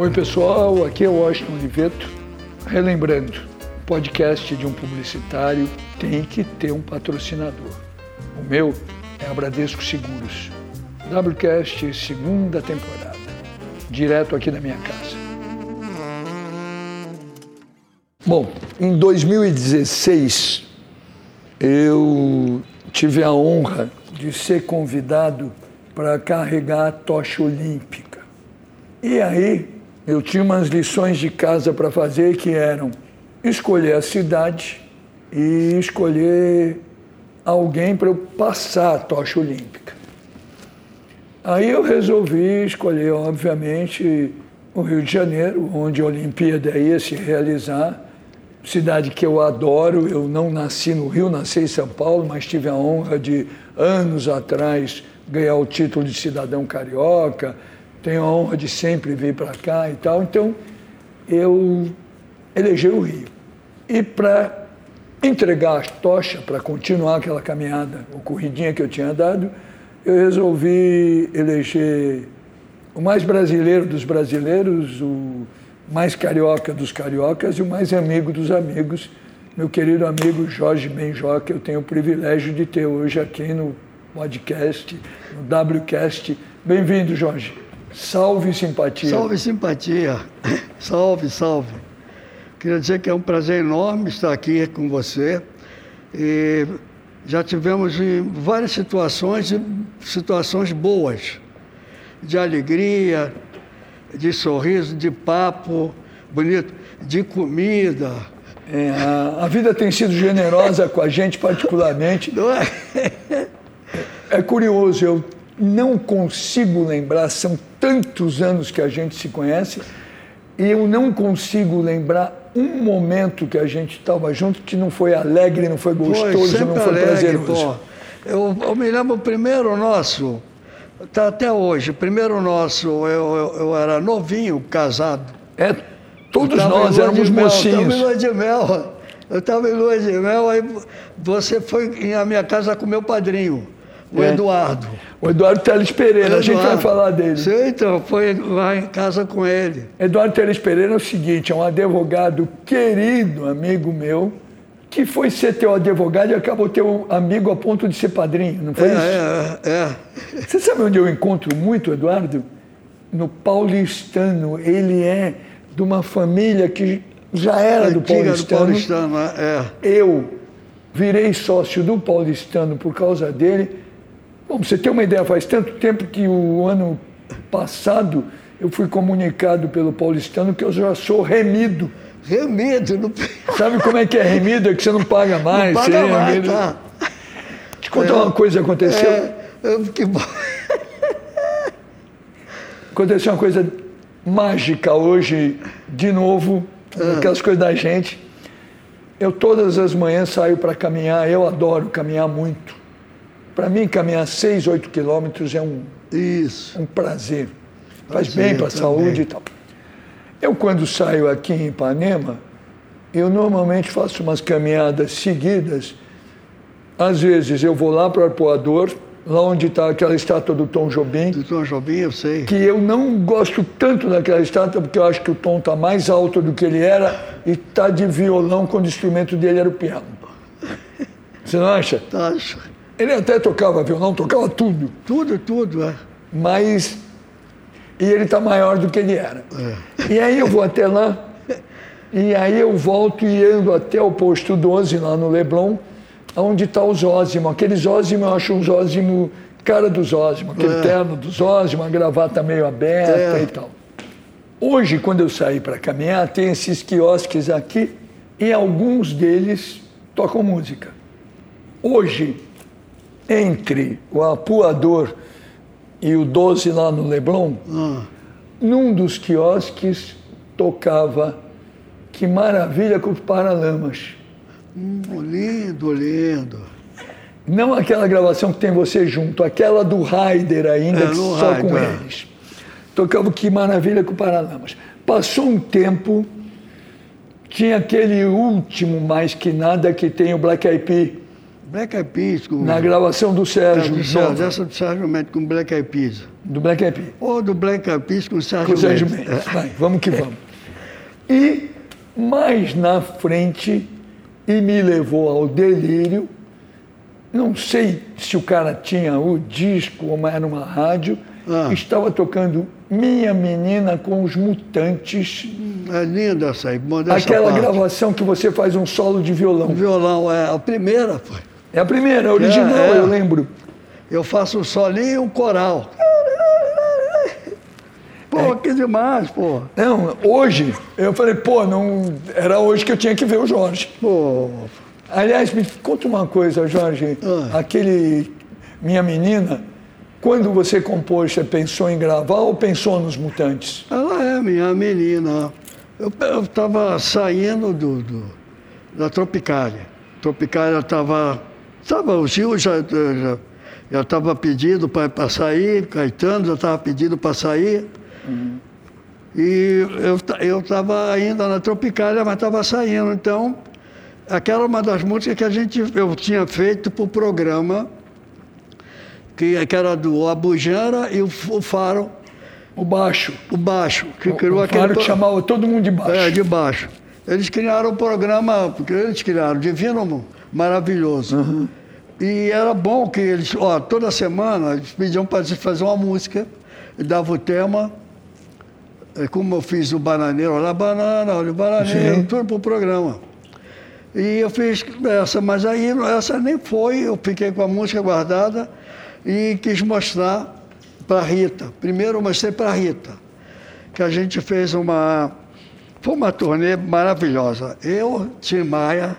Oi, pessoal, aqui é o Washington Oliveto. Relembrando, podcast de um publicitário tem que ter um patrocinador. O meu é a Bradesco Seguros. WCast, segunda temporada. Direto aqui da minha casa. Bom, em 2016, eu tive a honra de ser convidado para carregar a tocha olímpica. E aí eu tinha umas lições de casa para fazer que eram escolher a cidade e escolher alguém para eu passar a tocha olímpica. Aí eu resolvi escolher, obviamente, o Rio de Janeiro, onde a Olimpíada ia se realizar cidade que eu adoro. Eu não nasci no Rio, nasci em São Paulo, mas tive a honra de, anos atrás, ganhar o título de cidadão carioca. Tenho a honra de sempre vir para cá e tal. Então, eu elegi o Rio. E para entregar a tocha, para continuar aquela caminhada, o corridinha que eu tinha dado, eu resolvi eleger o mais brasileiro dos brasileiros, o mais carioca dos cariocas e o mais amigo dos amigos, meu querido amigo Jorge Benjó, que eu tenho o privilégio de ter hoje aqui no podcast, no WCast. Bem-vindo, Jorge. Salve simpatia. Salve simpatia. Salve, salve. Queria dizer que é um prazer enorme estar aqui com você. E já tivemos várias situações, situações boas, de alegria, de sorriso, de papo bonito, de comida. É, a, a, vida tem sido generosa com a gente, particularmente. É? é curioso, eu não consigo lembrar, são tantos anos que a gente se conhece, e eu não consigo lembrar um momento que a gente estava junto que não foi alegre, não foi gostoso, foi, não foi alegre, prazeroso. Pô. Eu, eu me lembro o primeiro nosso, Tá até hoje. Primeiro nosso, eu, eu, eu era novinho, casado. É, todos nós éramos mocinhos. Eu estava em lua de mel. Eu estava em lua de mel, aí você foi à minha casa com meu padrinho, o é. Eduardo. O Eduardo Teles Pereira, Eduardo. a gente vai falar dele. Sim, então, foi lá em casa com ele. Eduardo Teles Pereira é o seguinte, é um advogado querido, amigo meu, que foi ser teu advogado e acabou teu amigo a ponto de ser padrinho, não foi é, isso? É, é. Você sabe onde eu encontro muito, Eduardo? No paulistano. Ele é de uma família que já era do paulistano. do paulistano. É. Eu virei sócio do paulistano por causa dele. Bom, você ter uma ideia, faz tanto tempo que o ano passado eu fui comunicado pelo paulistano que eu já sou remido Remido. Não... Sabe como é que é remido? É que você não paga mais. Não paga mais, remido. tá. Te contar é, uma coisa que aconteceu. É, que bom. Aconteceu uma coisa mágica hoje, de novo, ah. aquelas coisas da gente. Eu todas as manhãs saio para caminhar, eu adoro caminhar muito. Para mim, caminhar 6, 8 quilômetros é um, Isso. um prazer. Faz prazer, bem para a saúde e tal. Eu, quando saio aqui em Ipanema, eu normalmente faço umas caminhadas seguidas. Às vezes eu vou lá para o Arpoador, lá onde está aquela estátua do Tom Jobim. Do Tom Jobim, eu sei. Que eu não gosto tanto daquela estátua, porque eu acho que o Tom está mais alto do que ele era e está de violão quando o instrumento dele era o piano. Você não acha? Acho. Ele até tocava violão, tocava tudo. Tudo, tudo, é. Mas e ele está maior do que ele era. É. E aí eu vou até lá, e aí eu volto e ando até o posto 12, lá no Leblon, onde está o Zózimo. Aquele Zózimo, eu acho um Zózimo cara do Zózimo, aquele é. terno do Zózimo, uma gravata meio aberta é. e tal. Hoje, quando eu saí para caminhar, tem esses quiosques aqui e alguns deles tocam música. Hoje, entre o apuador e o 12 lá no Leblon, ah. num dos quiosques tocava Que Maravilha com Paralamas. Hum, lindo, lindo. Não aquela gravação que tem você junto, aquela do Raider ainda, é, que só Raider, com é. eles. Tocava Que Maravilha com Paralamas. Passou um tempo, tinha aquele último mais que nada que tem o Black Eyed Peas Black Eyed Peas. Com, Na gravação do Sérgio. do Sérgio, dessa do Sérgio Mendes com Black Eyed Peas. do Black Eyed Peas. Ou do Black Eyed Peas com Sérgio, Com o Sérgio Mendes. Mendes. Vai, vamos que vamos. E mais na frente, e me levou ao delírio. Não sei se o cara tinha o disco ou era uma rádio. Ah. Estava tocando Minha Menina com os Mutantes. É linda essa aí, Aquela gravação que você faz um solo de violão. O violão é a primeira, pô. É a primeira, a original, É, é. eu lembro. Eu faço um solinho e um coral. Pô, que demais, pô. Não, hoje, eu falei, pô, não, era hoje que eu tinha que ver o Jorge. Pô, Aliás, me conta uma coisa, Jorge. Ah. Aquele Minha Menina, quando você compôs, você pensou em gravar ou pensou nos Mutantes? ela é minha menina. Eu estava saindo do, do- da Tropicália. Tropicália estava. Tava, o Gil já já estava pedindo para sair, Caetano já estava pedindo para sair. E eu ta- eu estava ainda na Tropicália, mas estava saindo. Então, aquela é uma das músicas que a gente, eu tinha feito para o programa, que, que era do Abujamra e o, o Faro, O baixo. o Baixo, que O, criou o aquele. Faro que chamava todo mundo de baixo. É, de baixo. Eles criaram o programa, eles criaram, Divino Maravilhoso. E era bom que eles, ó, toda semana eles pediam para fazer uma música, e dava o tema, é, como eu fiz o bananeiro, olha a banana, olha o bananeiro, Sim. tudo para o programa. E eu fiz essa, mas aí essa nem foi, eu fiquei com a música guardada e quis mostrar para Rita. Primeiro eu mostrei para Rita, que a gente fez uma. Foi uma turnê maravilhosa. Eu, Tim Maia,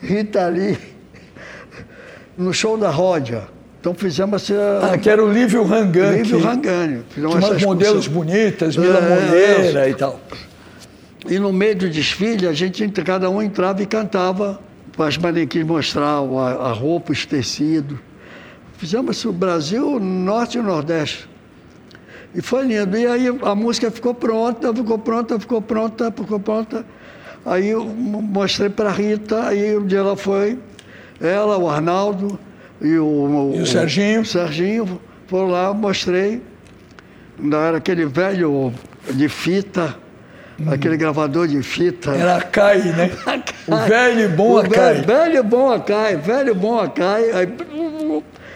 Rita Lee, no show da Ródia. Então fizemos assim, Ah, que era o Lívio Rangan. Lívio Rangani. Fizemos umas modelos bonitas, Mila É, Moreira e tal. E no meio do desfile, a gente, cada um entrava e cantava para as manequins mostrar a, a roupa, os tecidos. Fizemos isso o Brasil, Norte e Nordeste. E foi lindo. E aí a música ficou pronta, ficou pronta, ficou pronta, ficou pronta. Aí eu mo- mostrei para a Rita, aí um dia ela foi, ela, o Arnaldo e o, E o Serginho? o Serginho foram lá, mostrei. Era aquele velho de fita, aquele gravador de fita. Era a Cai, né? O velho e bom Acai. velho, velho bom Acai, velho bom Acai. Aí,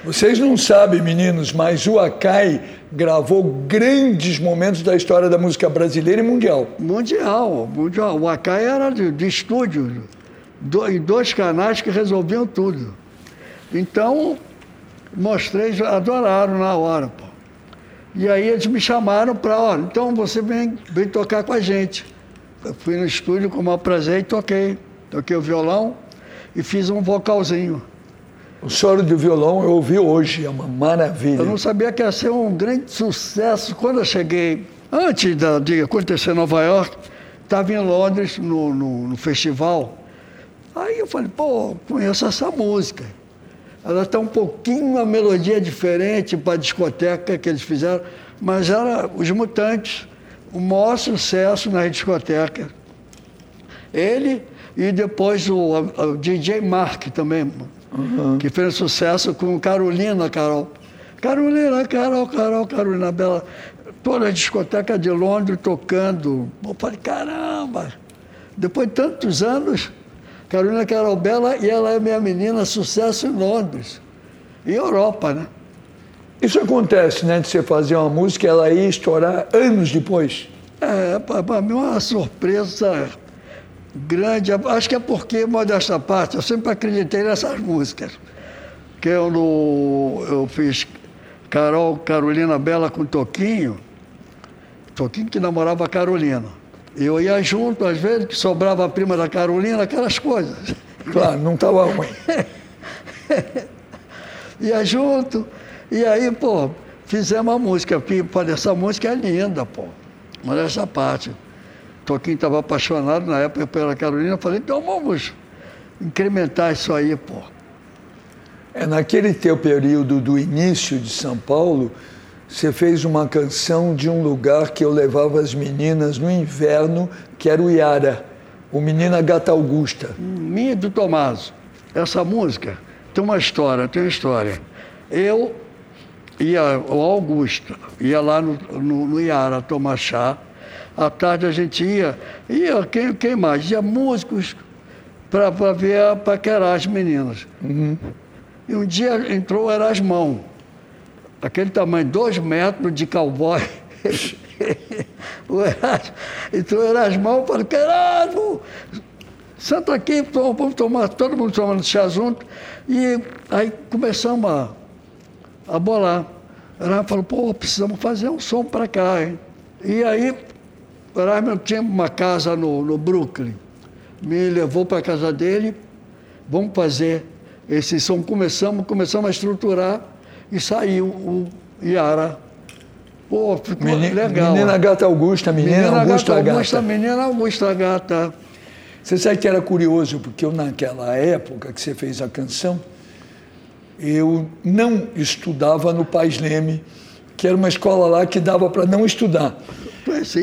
Vocês não sabem, meninos, mas o Acai gravou grandes momentos da história da música brasileira e mundial. mundial, mundial. O Acai era de, de estúdio, do, em dois canais que resolviam tudo. Então, mostrei, adoraram na hora, pô. E aí eles me chamaram para, olha, então você vem, vem tocar com a gente. Eu fui no estúdio com o maior prazer e toquei. Toquei o violão e fiz um vocalzinho. O solo de violão eu ouvi hoje, é uma maravilha. Eu não sabia que ia ser um grande sucesso. Quando eu cheguei, antes de acontecer em Nova York, estava em Londres, no, no- no festival. Aí eu falei, pô, conheço essa música. Ela está um pouquinho a melodia diferente para a discoteca que eles fizeram, mas era Os Mutantes, o maior sucesso na discoteca. Ele e depois o, o DJ Mark também, que fez sucesso com Carolina Carol. Carolina, Carol, Carol, Carolina Bela. Toda a discoteca de Londres tocando. Eu falei, caramba! Depois de tantos anos, Carolina Carol Bela e ela é minha menina, sucesso em Londres. E Europa, né? Isso acontece, né? De você fazer uma música e ela ir estourar anos depois. É, para mim é uma surpresa grande. Acho que é porque, modesta parte, eu sempre acreditei nessas músicas. Que eu, no, eu fiz Carol, Carolina Bela com Toquinho, Toquinho que namorava a Carolina. Eu ia junto, às vezes, que sobrava a prima da Carolina, aquelas coisas. Claro, não estava ruim. ia junto. E aí, pô, fizemos a música. Pô, essa música é linda, pô. Mas essa parte. Toquinho estava apaixonado na época pela Carolina. Eu falei, então vamos incrementar isso aí, pô. É, naquele teu período do início de São Paulo, você fez uma canção de um lugar que eu levava as meninas no inverno, que era o Iara, o Menina Gata Augusta. Minha e do Tomaso. essa música tem uma história, tem uma história. Eu ia, o Augusto, ia lá no, no, no Iara tomar chá. À tarde a gente ia, ia quem, quem mais? Ia músicos para ver, paquerar as meninas. Uhum. E um dia entrou o Erasmão, aquele tamanho, dois metros de cowboy. o Erasmo, entrou o Erasmão, falou, Erasmo, senta aqui, vamos tomar, todo mundo tomando chá junto. E aí começamos a, a bolar. O Erasmo falou, pô, precisamos fazer um som para cá, hein? E aí, o Erasmo tinha uma casa no, no Brooklyn. Me levou para a casa dele, vamos fazer esse som. Começamos, começamos a estruturar e saiu o Iara. Pô, ficou menina, legal. Menina Gata Augusta, menina, menina Augusta Gata. Augusta, menina Augusta Gata. Você sabe que era curioso, porque eu, naquela época que você fez a canção, eu não estudava no Pais Leme, que era uma escola lá que dava para não estudar.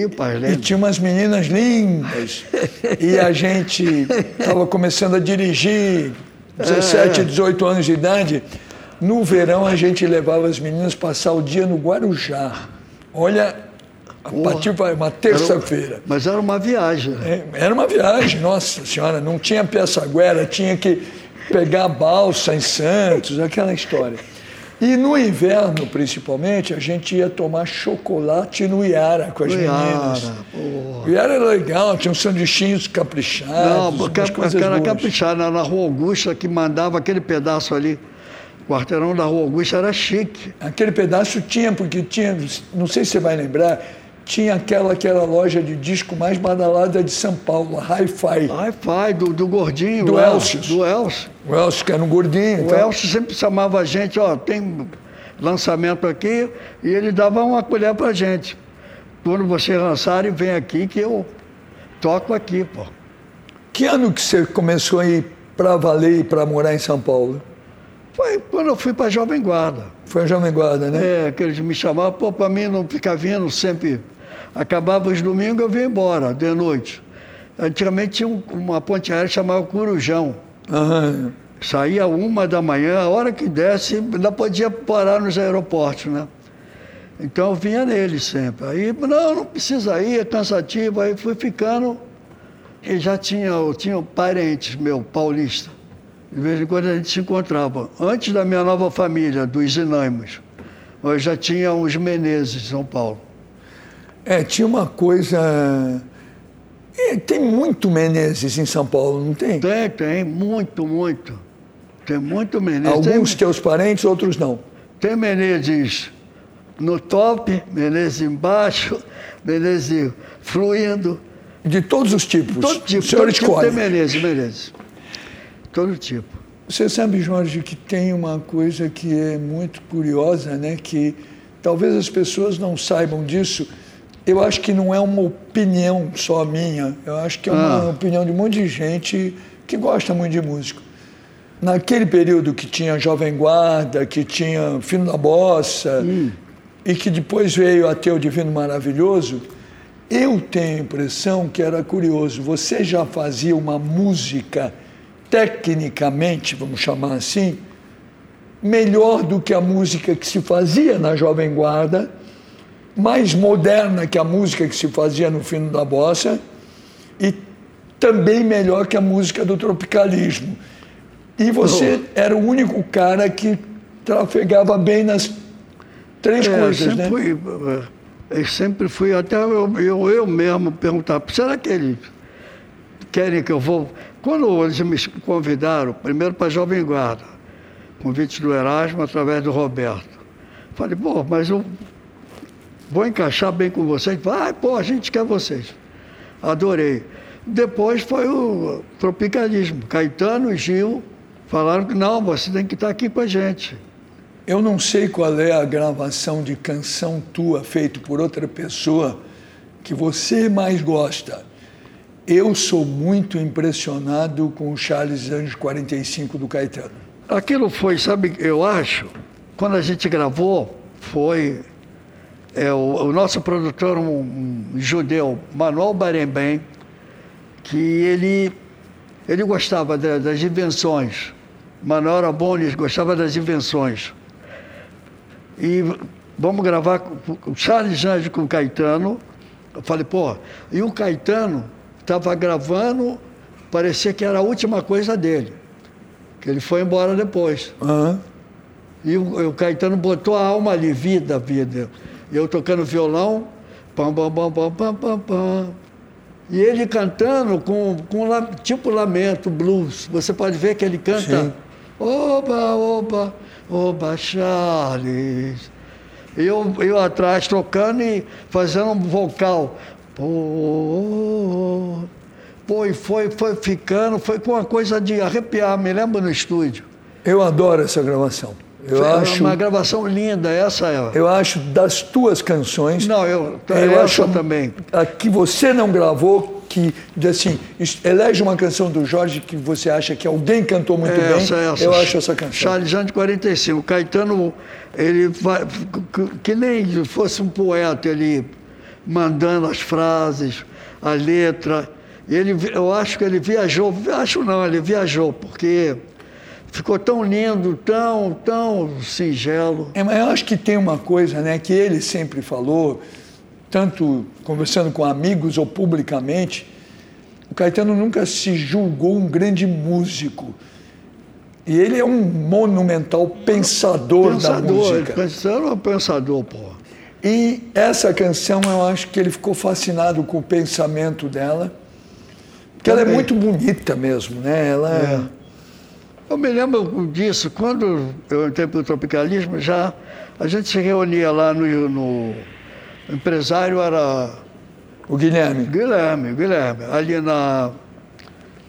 O Pais Leme. E tinha umas meninas lindas. e a gente estava começando a dirigir, 17, 18 anos de idade. No verão a gente levava as meninas passar o dia no Guarujá. Olha, a partir de uma terça-feira. Mas era uma viagem. É, era uma viagem, nossa senhora, não tinha peça-guera, tinha que pegar balsa em Santos, aquela história. E no inverno, principalmente, a gente ia tomar chocolate no Iara com as no meninas. Iara, o Iara era legal, tinha uns sanduichinhos caprichados. Não, porque era caprichado, na Rua Augusta que mandava aquele pedaço ali. O quarteirão da Rua Augusta era chique. Aquele pedaço tinha, porque tinha, não sei se você vai lembrar, tinha aquela que era a loja de disco mais badalada de São Paulo, a Hi-Fi. Hi-Fi, do, do gordinho. Do Elcio. Do Elcio. O Elcio, que era um gordinho. O então... Elcio sempre chamava a gente, ó, tem lançamento aqui, e ele dava uma colher pra gente. Quando vocês lançarem, vem aqui que eu toco aqui, pô. Que ano que você começou a ir para valer e para morar em São Paulo? Foi quando eu fui para Jovem Guarda. Foi a Jovem Guarda, né? É, que eles me chamavam, pô, para mim não ficar vindo sempre Acabava os domingos, eu vinha embora, de noite. Antigamente tinha uma ponte aérea chamada Curujão. Uhum. Saía uma da manhã, a hora que desse, ainda podia parar nos aeroportos, né? Então eu vinha nele sempre. Aí, não, não precisa ir, é cansativo. Aí fui ficando e já tinha, eu tinha parentes meu, paulista. De vez em quando a gente se encontrava. Antes da minha nova família, dos Inaimos, eu já tinha os Menezes em São Paulo. É, tinha uma coisa. É, tem muito Menezes em São Paulo, não tem? Tem, tem, muito, muito. Tem muito Menezes. Alguns tem, teus parentes, outros não. Tem Menezes no top, Menezes embaixo, Menezes fluindo. De todos os tipos. Todo tipo. O senhor todo escolhe. Tipo tem Menezes, Menezes. Todo tipo. Você sabe, Jorge, que tem uma coisa que é muito curiosa, né? Que talvez as pessoas não saibam disso eu acho que não é uma opinião só minha, eu acho que é uma ah. opinião de um monte de gente que gosta muito de música. Naquele período que tinha Jovem Guarda, que tinha Fino da Bossa, hum. e que depois veio até o Divino Maravilhoso, eu tenho a impressão que era curioso. Você já fazia uma música, tecnicamente, vamos chamar assim, melhor do que a música que se fazia na Jovem Guarda mais moderna que a música que se fazia no fim da bossa e também melhor que a música do tropicalismo. E você oh. era o único cara que trafegava bem nas três é, coisas, né? Fui, eu sempre fui, até eu, eu, eu mesmo perguntar, será que eles querem que eu vou... Quando eles me convidaram, primeiro para Jovem Guarda, convite do Erasmo através do Roberto. Falei, pô, mas eu vou encaixar bem com vocês. Vai, pô, a gente quer vocês. Adorei. Depois foi o tropicalismo. Caetano e Gil falaram que não, você tem que estar aqui com a gente. Eu não sei qual é a gravação de canção tua feita por outra pessoa que você mais gosta. Eu sou muito impressionado com o Charles Anjos 45 do Caetano. Aquilo foi, sabe, eu acho, quando a gente gravou, foi é, o, o, nosso produtor, um, um judeu, Manuel Barembem, que ele, ele gostava das invenções Manuel ele gostava das invenções. E vamos gravar o Charles Anjos com o Caetano. Eu falei, pô, e o Caetano estava gravando, parecia que era a última coisa dele. Que ele foi embora depois. Aham. E o, o Caetano botou a alma ali, vida, vida. E eu tocando violão, pam, pam, pam, pam, pam, pam, pam. E ele cantando com, com tipo lamento, blues. Você pode ver que ele canta. Sim. Oba, oba, oba, Charles. E eu, eu atrás tocando e fazendo um vocal. Pô, pô, e foi, foi ficando, foi com uma coisa de arrepiar, me lembro no estúdio. Eu adoro essa gravação. Eu Foi acho, uma gravação linda, essa é. eu acho das tuas canções. Não, eu, eu eu acho também. a que você não gravou, que assim, elege uma canção do Jorge que você acha que alguém cantou muito bem. Essa, essa. Eu acho essa canção. Charles de 45. Caetano, ele vai, que- nem fosse um poeta, ele mandando as frases, a letra. Ele, eu acho que ele viajou, acho não, ele viajou, porque ficou tão lindo, tão, tão singelo. É, mas eu acho que tem uma coisa, né, que ele sempre falou, tanto conversando com amigos ou publicamente, o Caetano nunca se julgou um grande músico. E ele é um monumental pensador, da Pensador, música. Caetano é um pensador, pô. E essa canção, eu acho que ele ficou fascinado com o pensamento dela, porque ela é Também. muito bonita mesmo, né? Ela é... Eu me lembro disso, quando eu entrei para o tropicalismo, já a gente se reunia lá no, no o empresário era O Guilherme. Guilherme, Guilherme, ali na.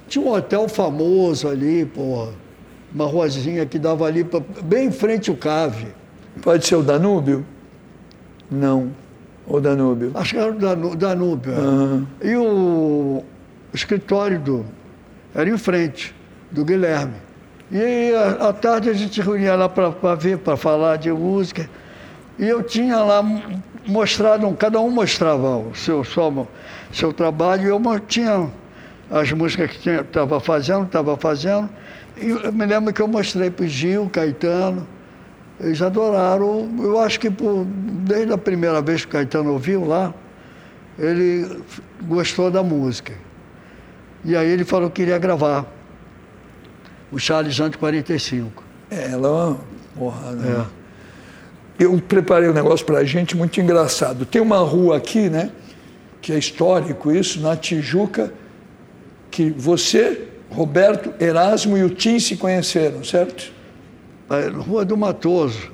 Tinha um hotel famoso ali, porra. Uma ruazinha que dava ali, pra- bem em frente ao cave. Pode ser o Danúbio? Não. O Danúbio. Acho que era o Danúbio. Aham. E o escritório do. Era em frente, do Guilherme. E à à tarde a gente reunia lá para ver, para falar de música. E eu tinha lá mostrado, cada um mostrava o seu, só, seu trabalho, e eu tinha as músicas que estava fazendo, estava fazendo. E eu me lembro que eu mostrei para o Gil, Caetano. Eles adoraram. Eu acho que por- desde a primeira vez que o Caetano ouviu lá, ele gostou da música. E aí ele falou que queria gravar. O Charles de 45. É, ela é uma porra, né? É. Eu preparei um negócio pra gente muito engraçado. Tem uma rua aqui, né? Que é histórico isso, na Tijuca, que você, Roberto, Erasmo e o Tim se conheceram, certo? A Rua do Matoso.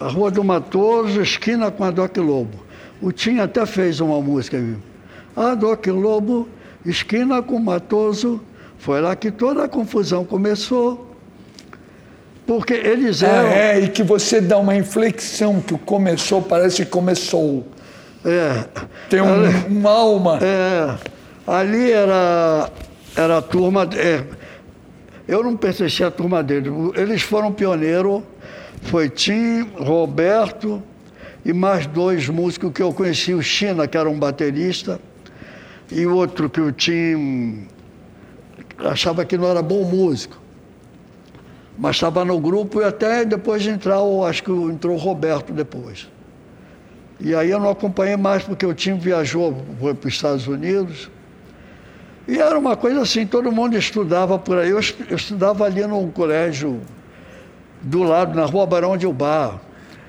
A Rua do Matoso, esquina com a Doc Lobo. O Tim até fez uma música. A Doc Lobo, esquina com o Matoso, foi lá que toda a confusão começou. Porque eles Ah, eram. é, e que você dá uma inflexão, que começou parece que começou. É, Tem um, uma alma. É, ali era, era a turma. é, eu não pertencia à turma deles. Eles foram pioneiros. Foi Tim, Roberto e mais dois músicos que eu conheci. O China, que era um baterista, e outro que o Tim achava que não era bom músico. Mas estava no grupo e até depois de entrar, eu acho que entrou o Roberto depois. E aí eu não acompanhei mais porque o time viajou, foi para os Estados Unidos. E era uma coisa assim, todo mundo estudava por aí. Eu, eu estudava ali num colégio do lado, na rua Barão de Ubar.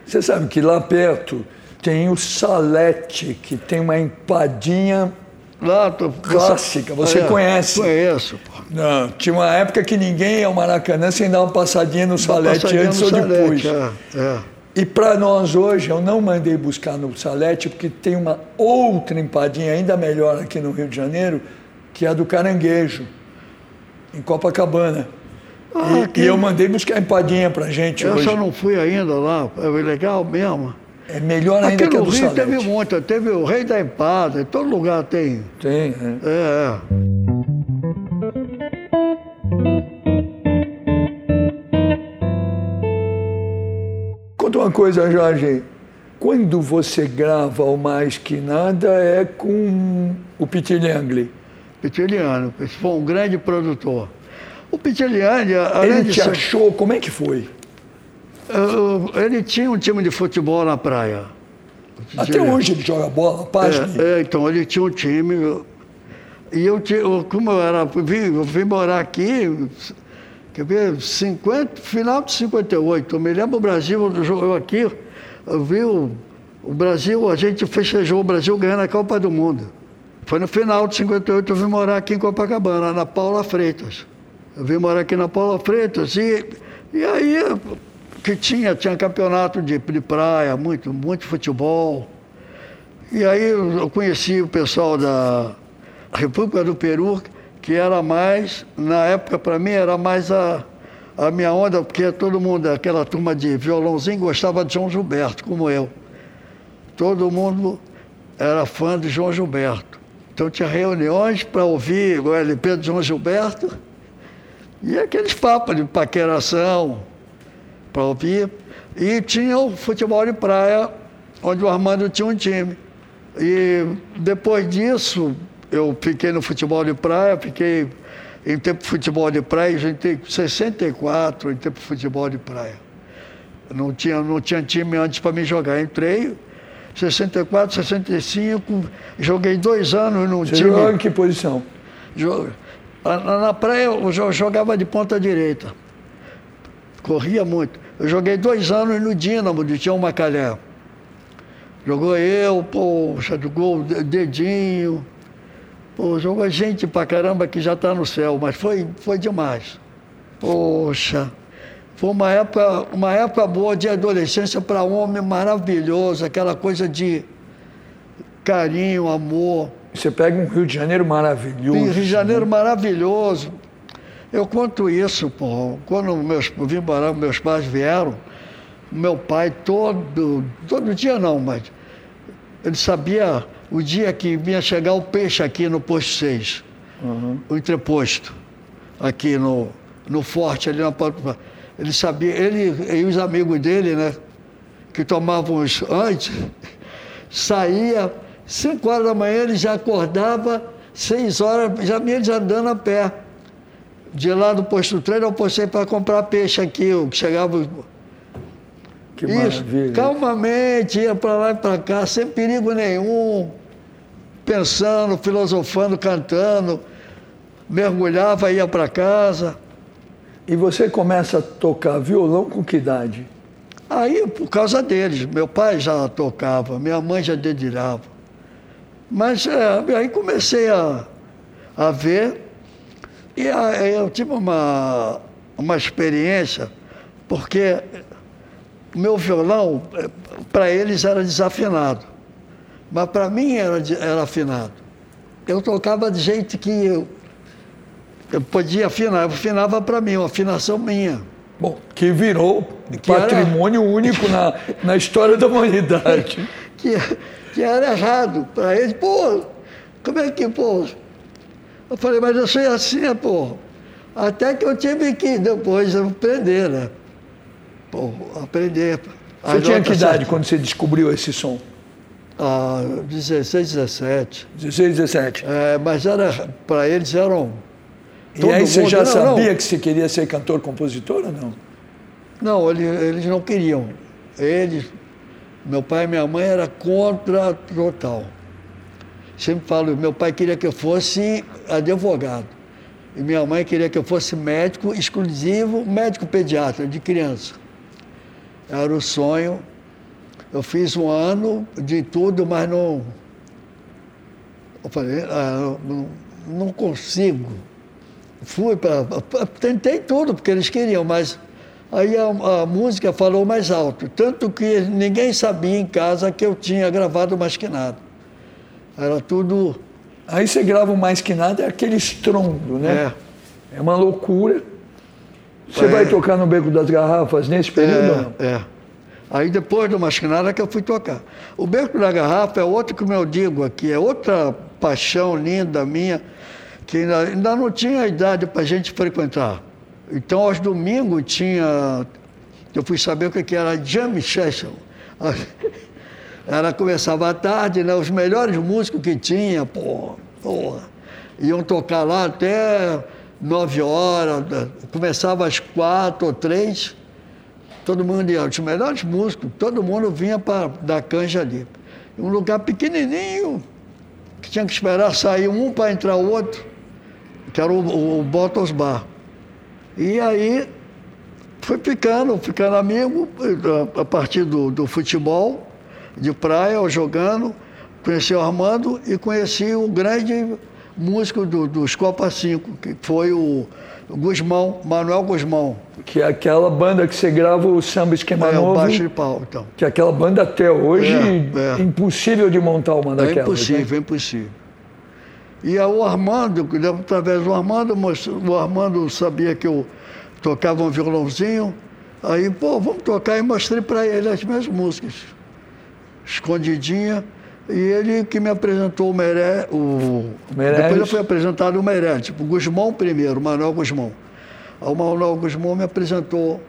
Você sabe que lá perto tem o Salete, que tem uma empadinha. Lá, Clássica, você conhece. Conheço. Não, tinha uma época que ninguém ia ao Maracanã sem dar uma passadinha no Salete Passadinha antes no ou depois. Salete, É, é. E para nós hoje, eu não mandei buscar no Salete, porque tem uma outra empadinha ainda melhor aqui no Rio de Janeiro, que é a do Caranguejo, em Copacabana. Ah, e, que- e eu mandei buscar a empadinha pra gente Eu hoje. só não fui ainda lá, é legal mesmo. É melhor ainda Aqui que a do Rio Salete. teve muito, teve o Rei da Empada, em todo lugar tem. Tem, né? É, é. Uma coisa, Jorge. Quando você grava o Mais Que Nada é com o Pitilhangli. Pitiliano, esse foi um grande produtor. O Pitiliani, além Ele te achou? Como é que foi? ele tinha um time de futebol na praia. Até hoje ele joga bola, pasme. É, é, então ele tinha um time. E eu como eu era, eu vim, eu vim morar aqui, quer ver, 50, final de 58. Eu me lembro o Brasil, eu aqui, eu vi o, o Brasil, a gente festejou o Brasil ganhando a Copa do Mundo. Foi no final de 58, eu vim morar aqui em Copacabana, na Paula Freitas. Eu vim morar aqui na Paula Freitas e, e aí que tinha, tinha campeonato de, de praia, muito, muito futebol. E aí eu conheci o pessoal da República do Peru, que era mais, na época para mim era mais a, a minha onda, porque todo mundo, aquela turma de violãozinho, gostava de João Gilberto, como eu. Todo mundo era fã de João Gilberto. Então tinha reuniões para ouvir o LP de João Gilberto e aqueles papos de paqueração para ouvir. E tinha o futebol de praia, onde o Armando tinha um time. E depois disso, eu fiquei no futebol de praia, fiquei em tempo de futebol de praia, a gente tem 64 em tempo de futebol de praia. Não tinha, não tinha time antes para me jogar. Entrei, 64, 65, joguei dois anos num Você time. jogava em que posição? Na, praia eu jo- jogava de ponta direita. Corria muito. Eu joguei dois anos no Dínamo de Tião Macalé. Jogou eu, poxa, jogou o Dedinho. Pô, jogou gente pra caramba que já está no céu, mas foi, foi demais. Poxa, foi uma época, uma época boa de adolescência para homem maravilhoso, aquela coisa de carinho, amor. Você pega um Rio de Janeiro maravilhoso. Rio de Janeiro maravilhoso. Eu conto isso, pô. Quando meus, eu vim morar, meus pais vieram, meu pai todo, todo dia não, mas ele sabia o dia que vinha chegar o peixe aqui no posto 6, Uhum. o entreposto, aqui no, no forte, ali na porta. Ele sabia, ele e os amigos dele, né, que tomavam os antes, saía, 5 horas da manhã ele já acordava, 6 horas, já vinha eles andando a pé. De lá do posto treino eu postei para comprar peixe aqui, eu chegava. Que Isso, maravilha. calmamente, ia para lá e para cá, sem perigo nenhum, pensando, filosofando, cantando, mergulhava, ia para casa. E você começa a tocar violão com que idade? Aí, por causa deles, meu pai já tocava, minha mãe já dedilhava. Mas é, aí comecei a, a ver, e a- eu tive uma, uma experiência, porque o meu violão, para eles era desafinado, mas para mim era, era afinado. Eu tocava de jeito que eu, eu podia afinar, eu afinava para mim, uma afinação minha. Bom, que virou Que era- patrimônio único na, na história da humanidade. que, que era errado para ele. Pô, como é que, pô? Eu falei, mas eu sou assim, pô. Até que eu tive que depois aprender, né? Pô, aprender. Você tinha que idade quando você descobriu esse som? Ah, 16, 17. 16, 17. É, mas era, para eles eram. E aí você já sabia não. que você queria ser cantor, compositor ou não? Não, eles, eles não queriam. Eles, meu pai e minha mãe era contra total. Sempre falo, meu pai queria que eu fosse advogado. E minha mãe queria que eu fosse médico exclusivo, médico pediatra de criança. Era o sonho. Eu fiz um ano de tudo, mas não. Eu falei, ah, não, não consigo. Fui para. Tentei tudo, porque eles queriam, mas aí a, a música falou mais alto. Tanto que ninguém sabia em casa que eu tinha gravado mais que nada. Era tudo. Aí você grava o mais que nada, é aquele estrondo, né? É, uma loucura. Você É. vai tocar no Beco das Garrafas nesse período? ou não? É, é. Aí depois do Masquinada que eu fui tocar. O Beco da Garrafa é outro que eu digo aqui, é outra paixão linda minha, que ainda, ainda não tinha idade para a gente frequentar. Então, aos domingos tinha. Eu fui saber o que que era jam session. Era, começava à tarde, né? Os melhores músicos que tinha, pô, porra, iam tocar lá até nove horas, começava às quatro ou três, todo mundo ia, os melhores músicos, todo mundo vinha para dar canja ali. Um lugar pequenininho, que tinha que esperar sair um para entrar o outro, que era o, o Bottles Bar. E aí fui ficando, ficando amigo a partir do, do futebol, de praia, jogando. Conheci o Armando e conheci o grande músico do, dos Copa 5, que foi o Guzmão, Manuel Guzmão. Que é aquela banda que você grava o samba esquema é, novo. o baixo de pau, então. Que é aquela banda até hoje É, é. impossível de montar uma É daquelas. impossível, né? é impossível. E aí o Armando, através do Armando, o Armando sabia que eu tocava um violãozinho. Aí, pô, vamos tocar. E mostrei para ele as minhas músicas, escondidinha. E ele que me apresentou o Meré, o... Meirelles. Depois eu fui apresentado o Meirelles, tipo, o Guzmão primeiro, o Manuel Guzmão. Aí o Manuel Guzmão me apresentou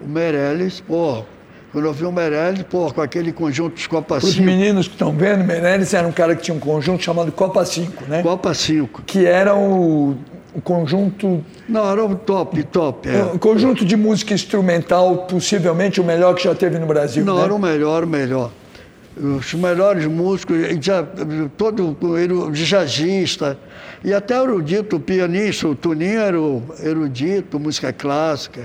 o Meirelles, pô, quando eu vi o Meirelles, pô, com aquele conjunto dos Copa Para os 5, meninos que estão vendo, Meirelles era um cara que tinha um conjunto chamado Copa 5, né? Copa 5. Que era o, o conjunto, Não, era o top, top. É. o conjunto de música instrumental, possivelmente o melhor que já teve no Brasil. Não, né? era o melhor, o melhor. Os melhores músicos, todo ele, jazzista, e até erudito, o pianista, o Tuninho era erudito, música clássica.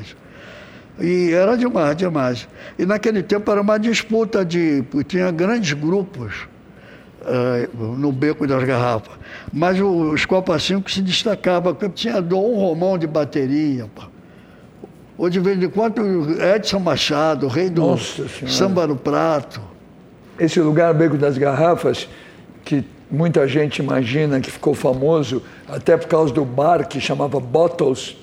E era demais, demais. E naquele tempo era uma disputa de. tinha grandes grupos eh, no beco das garrafas. Mas o- os Copa 5 se destacava, porque tinha Dom Romão de bateria, pá. Ou de vez em quando Edson Machado, rei do Nossa samba no prato. Esse lugar, Beco das Garrafas, que muita gente imagina que ficou famoso até por causa do bar que chamava Bottles,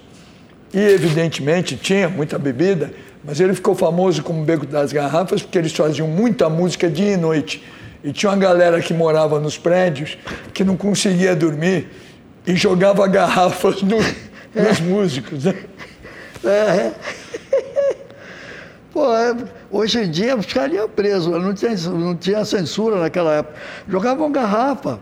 e evidentemente tinha muita bebida, mas ele ficou famoso como Beco das Garrafas porque eles faziam muita música dia e noite. E tinha uma galera que morava nos prédios que não conseguia dormir e jogava garrafas no- nos músicos. Né? Pô, é, hoje em dia ficaria preso, não tinha, não tinha censura naquela época. Jogavam garrafa.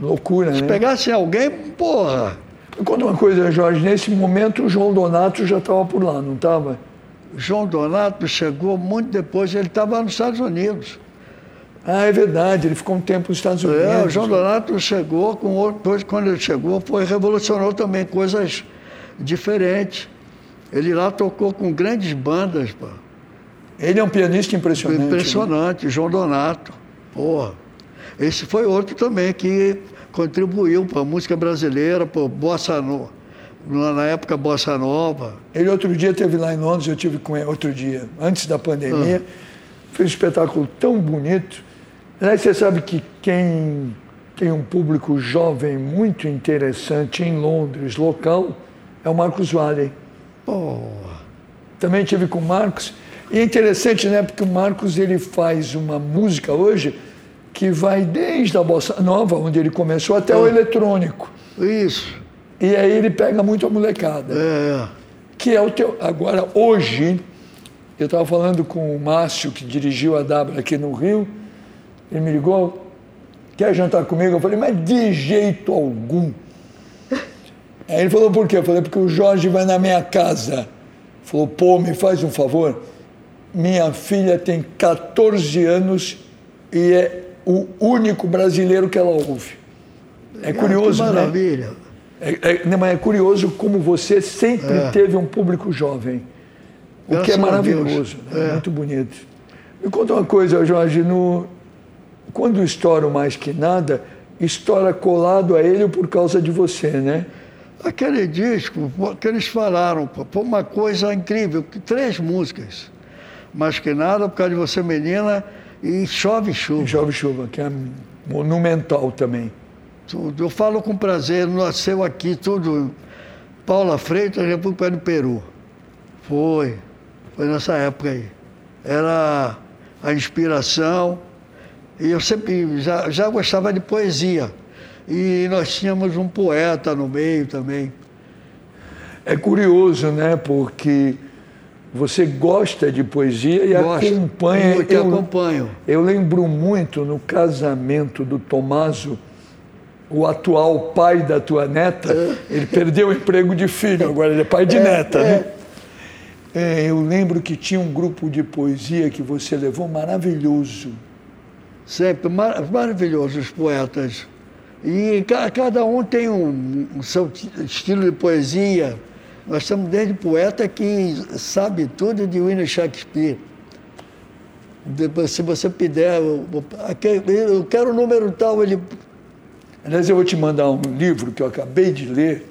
Loucura, Se né? pegasse alguém, porra. Me Conta uma coisa, Jorge. Nesse momento o João Donato já estava por lá, não estava? João Donato chegou muito depois, ele estava nos Estados Unidos. Ah, é verdade, ele ficou um tempo nos Estados Unidos. É, o João Donato chegou, com outro, depois, quando ele chegou, foi revolucionou também coisas diferentes. Ele lá tocou com grandes bandas, pô. Ele é um pianista impressionante. né? Impressionante, João Donato. Porra. Esse foi outro também que contribuiu para a música brasileira, para Bossa Nova. Na época Bossa Nova. Ele outro dia esteve lá em Londres, eu tive com ele outro dia, antes da pandemia. Fez um espetáculo tão bonito. Aliás, você sabe que quem tem um público jovem muito interessante em Londres, local, é o Marcos Valley. Porra. Também tive com o Marcos. E é interessante, né? Porque o Marcos ele faz uma música hoje que vai desde a bossa nova, onde ele começou, até o eletrônico. Isso. E aí ele pega muito a molecada. É. Que é o teu. Agora, hoje, eu estava falando com o Márcio, que dirigiu a Dabra aqui no Rio. Ele me ligou, quer jantar comigo? Eu falei, mas de jeito algum. Aí ele falou, por quê? Eu falei, porque o Jorge vai na minha casa. Falou, pô, me faz um favor. Minha filha tem 14 anos e é o único brasileiro que ela ouve. É curioso, Ah, que né? maravilha. É, é, não, mas é curioso como você sempre É. teve um público jovem. O que é maravilhoso, né? É. muito bonito. Me conta uma coisa, Jorge, no, quando estoura o mais que nada, estoura colado a ele por causa de você, né? Aquele disco que eles falaram, foi uma coisa incrível, que três músicas. Mais que nada, por causa de você, menina, e chove chuva. Jovem Chuva, que é monumental também. Tudo. Eu falo com prazer, nasceu aqui tudo. Paula Freitas, República do Peru. Foi, foi nessa época aí. Era a inspiração. E eu sempre já, já gostava de poesia. E nós tínhamos um poeta no meio também. É curioso, né? Porque você gosta de poesia e Gosto. acompanha. Eu te eu- acompanho. Eu lembro muito no casamento do Tomaso, o atual pai da tua neta, ele perdeu o emprego de filho, agora ele é pai de neta, né? É, eu lembro que tinha um grupo de poesia que você levou maravilhoso. Sempre mar maravilhoso os poetas. E ca cada um tem um, um seu estilo de poesia. Nós estamos desde poeta que sabe tudo de William Shakespeare. Se você puder, eu, eu quero o número tal, ele. Aliás, eu vou te mandar um livro que eu acabei de ler,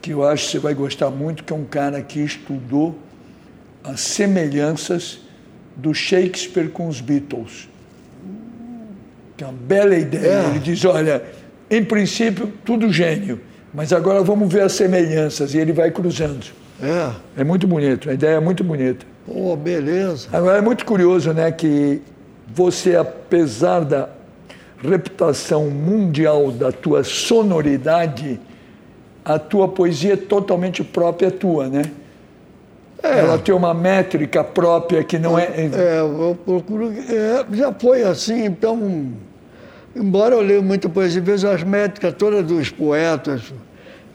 que eu acho que você vai gostar muito, que é um cara que estudou as semelhanças do Shakespeare com os Beatles. Que é uma bela ideia. É. Ele diz: olha, em princípio, tudo gênio, mas agora vamos ver as semelhanças. E ele vai cruzando. É. É muito bonito, a ideia é muito bonita. Oh, beleza. Agora é muito curioso, né, que você, apesar da reputação mundial da tua sonoridade, a tua poesia é totalmente própria tua, né? É. Ela tem uma métrica própria que não é. É, eu procuro. É, já foi assim, então. Embora eu leia muita poesia, vejo as métricas todas dos poetas,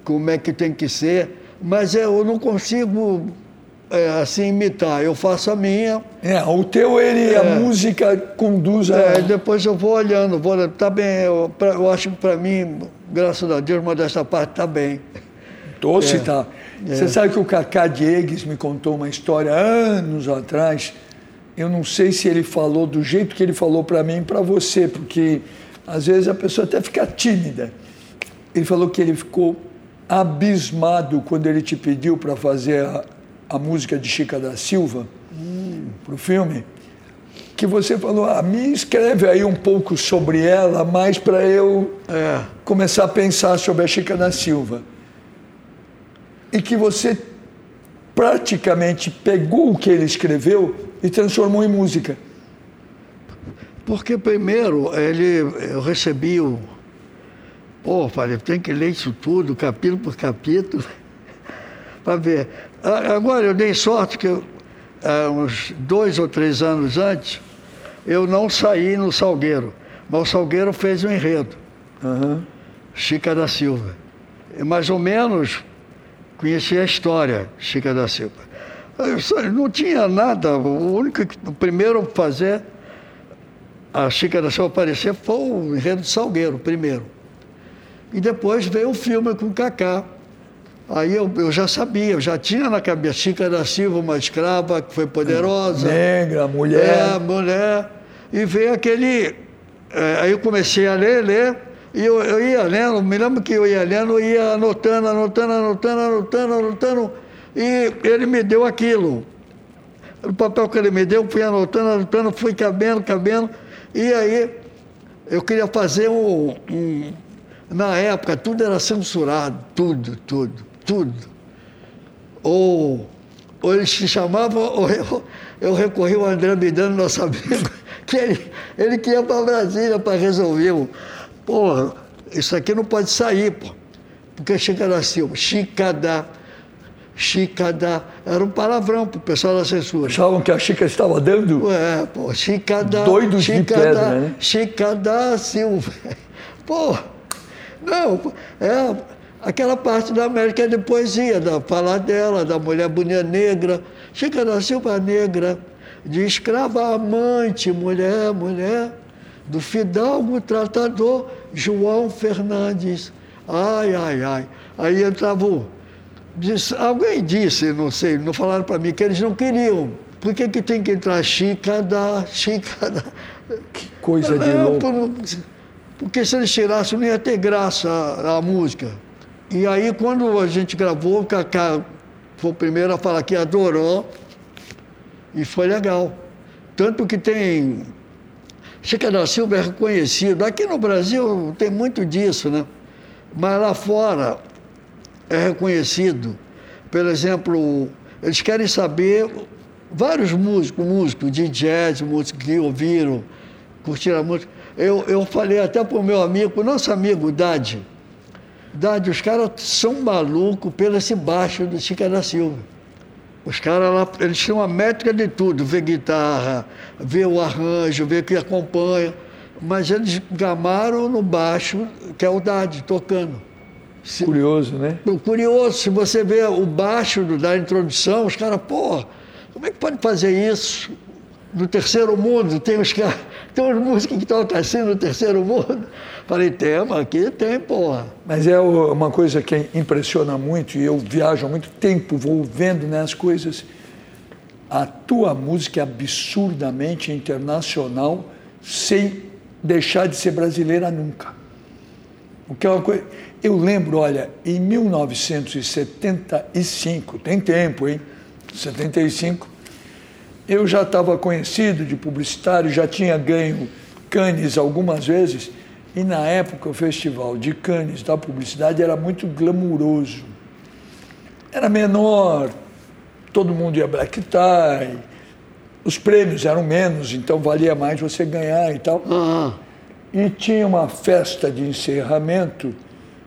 como é que tem que ser, mas é, eu não consigo é, assim imitar. Eu faço a minha. É, o teu, ele, é, a música conduz a. É, depois eu vou olhando, vou olhando. Tá bem, eu, pra, eu acho que para mim, graças a Deus, uma dessa parte tá bem. Doce é. tá. É. Você sabe que o Cacá Diegues me contou uma história anos atrás. Eu não sei se ele falou do jeito que ele falou para mim e para você, porque às vezes a pessoa até fica tímida. Ele falou que ele ficou abismado quando ele te pediu para fazer a, a, música de Chica da Silva hum. para o filme. Que você falou, ah, me escreve aí um pouco sobre ela, mais para eu é. começar a pensar sobre a Chica da Silva e que você praticamente pegou o que ele escreveu e transformou em música? Porque primeiro ele, eu recebi o. Pô, falei, tem que ler isso tudo, capítulo por capítulo, para ver. Agora eu dei sorte que eu, uns dois ou três anos antes, eu não saí no Salgueiro, mas o Salgueiro fez um enredo. Uhum. Chica da Silva. E mais ou menos conhecia a história, Chica da Silva. Eu não tinha nada, o único que o primeiro a fazer a Chica da Silva aparecer foi o Enredo de Salgueiro, primeiro. E depois veio o filme com o Cacá. Aí eu, eu já sabia, eu já tinha na cabeça Chica da Silva, uma escrava que foi poderosa. Negra, mulher. É, mulher. E veio aquele. É, aí eu comecei a ler, ler. E eu, eu ia lendo, me lembro que eu ia lendo, eu ia anotando, anotando, anotando, anotando, anotando, e ele me deu aquilo. O papel que ele me deu, fui anotando, anotando, fui cabendo, cabendo, e aí eu queria fazer um, um na época tudo era censurado, tudo, tudo, tudo. Ou, ou eles se chamavam, ou eu, eu recorri ao André Bidano, nosso amigo, que ele, ele queria para Brasília para resolver o Porra, isso aqui não pode sair, pô. Porque Chica da Silva, Chicada, Chicada, era um palavrão pro pessoal da censura. Achavam que a Chica estava dando? É, pô, Chicada. Doidos Chica de pedra, da, né? Chica da Silva. Pô, não, é aquela parte da América de poesia, da falar dela, da mulher bonita negra. Chica da Silva negra, de escrava amante, mulher, mulher do fidalgo tratador João Fernandes. Ai, ai, ai. Aí entrava o. Disse, alguém disse, não sei, não falaram para mim, que eles não queriam. Por que, que tem que entrar Chica da, Chica da. Que coisa de louco. Porque se eles tirassem, não ia ter graça a, a música. E aí, quando a gente gravou, o Cacá foi o primeiro a falar que adorou, e foi legal. Tanto que tem Chica da Silva é reconhecido. Aqui no Brasil tem muito disso, né? Mas lá fora é reconhecido. Por exemplo, eles querem saber, vários músicos, músicos de jazz, músicos que ouviram, curtiram a música. Eu, eu falei até para o meu amigo, nosso amigo Dade. Dade, os caras são malucos pelo esse baixo do Chica da Silva. Os caras lá, eles têm uma métrica de tudo, ver guitarra, ver o arranjo, ver o que acompanha. mas eles gamaram no baixo, que é o Dade, tocando. Se, Curioso, né? Curioso, se você vê o baixo da introdução, os caras, pô, como é que pode fazer isso? No terceiro mundo, tem os caras, tem uns músicos que tocam assim no terceiro mundo. Falei, tem, aqui tem, porra. Mas é uma coisa que impressiona muito, e eu viajo há muito tempo, vou vendo né, as coisas. A tua música é absurdamente internacional, sem deixar de ser brasileira nunca. O que é uma coisa. Eu lembro, olha, em 1975, tem tempo, hein? 75, eu já estava conhecido de publicitário, já tinha ganho Cannes algumas vezes, e na época o festival de Cannes da publicidade era muito glamuroso. Era menor, todo mundo ia black tie, os prêmios eram menos, então valia mais você ganhar e tal. Uhum. E tinha uma festa de encerramento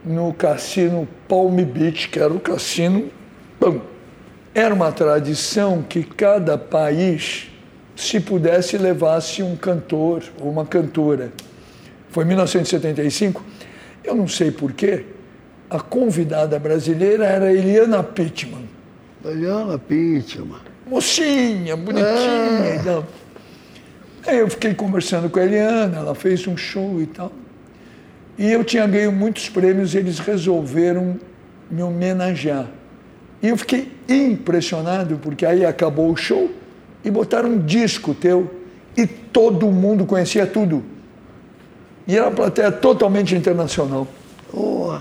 no cassino Palm Beach, que era o cassino. Bom, era uma tradição que cada país, se pudesse, levasse um cantor ou uma cantora. Foi em 1975. Eu não sei porquê, a convidada brasileira era Eliana Pittman. Eliana Pittman. Mocinha, bonitinha é. e tal. Aí eu fiquei conversando com a Eliana, ela fez um show e tal. E eu tinha ganho muitos prêmios e eles resolveram me homenagear. E eu fiquei impressionado, porque aí acabou o show e botaram um disco teu e todo mundo conhecia tudo. E era uma plateia totalmente internacional. Oh.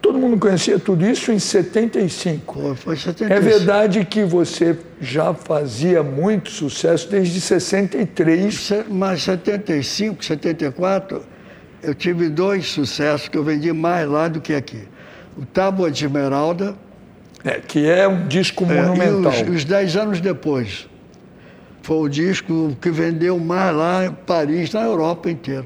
Todo mundo conhecia tudo isso em 75. Oh, foi 75. É verdade que você já fazia muito sucesso desde 63. Mas 75, 74 eu tive dois sucessos que eu vendi mais lá do que aqui. O Tábua de Esmeralda. É, que é um disco monumental. É, e os, os dez anos depois. Foi o disco que vendeu mais lá em Paris, na Europa inteira.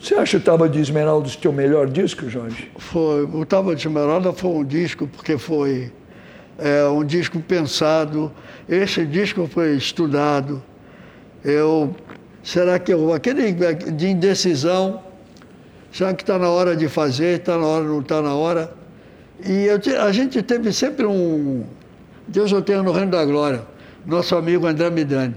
Você acha o Tábua de Esmeralda o teu melhor disco, Jorge? Foi. O Tábua de Esmeralda foi um disco porque foi é, um disco pensado. Esse disco foi estudado. Eu Será que eu, aquele de indecisão, será que está na hora de fazer, está na hora, não está na hora? E eu, a gente teve sempre um, Deus eu tenho no reino da glória, nosso amigo André Midani.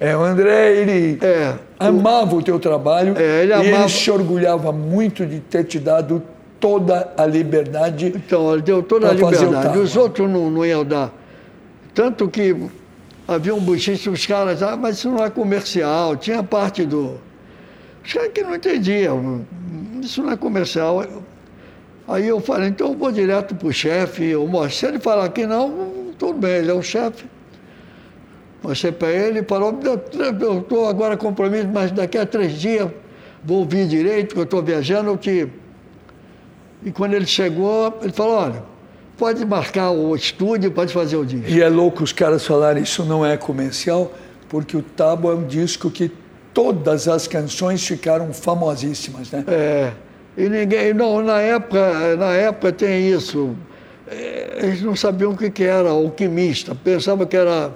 É, o André, ele é, amava o, o teu trabalho é, ele amava... e ele se orgulhava muito de ter te dado toda a liberdade. Então, ele deu toda a liberdade. Os outros não, não iam dar. Tanto que havia um bochiche, os caras, ah, mas isso não é comercial, tinha parte do. Os caras que não entendiam, isso não é comercial. Aí eu falei, então eu vou direto para o chefe, eu mostro. Se ele falar que não, tudo bem, ele é o chefe. Mostrei para ele e falou, eu estou agora comprometido, mas daqui a três dias vou vir direito, que eu estou viajando, eu te... E quando ele chegou, ele falou, olha, pode marcar o estúdio, pode fazer o disco. E é louco os caras falarem isso não é comercial, porque o Tabo é um disco que todas as canções ficaram famosíssimas, né? É. E ninguém, não, na época, na época tem isso. É, eles não sabiam o que, que era alquimista, pensavam que era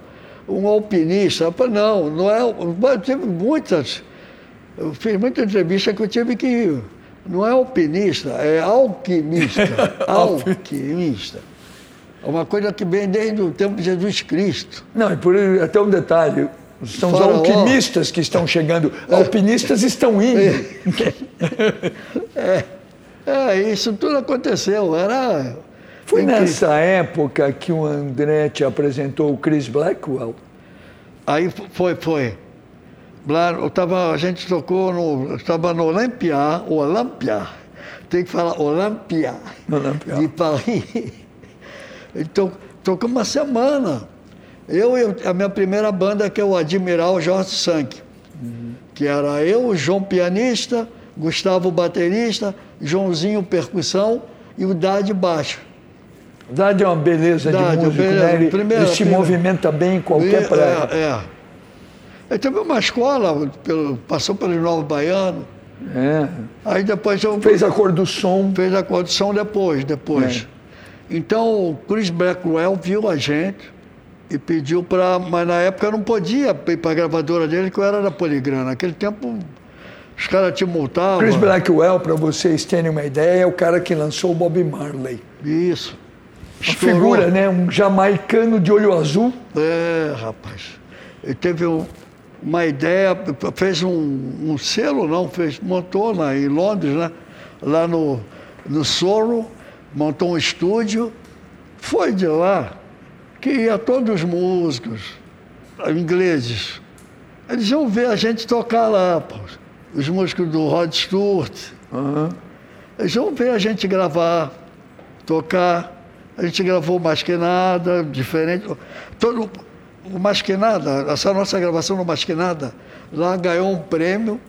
um alpinista. Não, não é. Eu tive muitas. Eu fiz muita entrevista que eu tive que não é alpinista, é alquimista. alquimista. É uma coisa que vem desde o tempo de Jesus Cristo. Não, e por até um detalhe. São os alquimistas que estão chegando. É. Alpinistas estão indo. É. é, isso tudo aconteceu. Era. Foi nessa época que o André te apresentou o Chris Blackwell? Aí foi, foi. Eu tava, a gente tocou no. Estava no Olympia, Olympia. Tem que falar Olympia. Olympia. De Paris. Então, tocou uma semana. Eu e a minha primeira banda, que é o Admiral Jorge Sank. Uhum. Que era eu, o João pianista, Gustavo baterista, Joãozinho percussão e o Dade baixo. Dade é uma beleza Dade, de músico, beleza. né? Ele, primeira, ele se primeira, movimenta bem em qualquer praia. É, é. Ele teve uma escola, pelo, passou pelo Novo Baiano. É. Aí depois eu. Fez a cor do som. Fez a cor do som depois, depois. É. Então o Chris Blackwell viu a gente e pediu para. Mas na época eu não podia ir para a gravadora dele, que eu era da Poligrana. Naquele tempo Os caras te multavam. Chris Blackwell, para vocês terem uma ideia, é o cara que lançou o Bob Marley. Isso. Uma figura, né? Um jamaicano de olho azul. É, rapaz. Ele teve um- uma ideia, fez um, um selo, não, fez, montou lá em Londres, né? Lá no, no Soro, montou um estúdio. Foi de lá que ia todos os músicos ingleses. Eles iam ver a gente tocar lá, pô. Os músicos do Rod Stewart. Eles iam ver a gente gravar, tocar. A gente gravou Mais Que Nada, diferente. Todo, o Mais Que Nada, essa nossa gravação no Mais Que Nada, lá ganhou um prêmio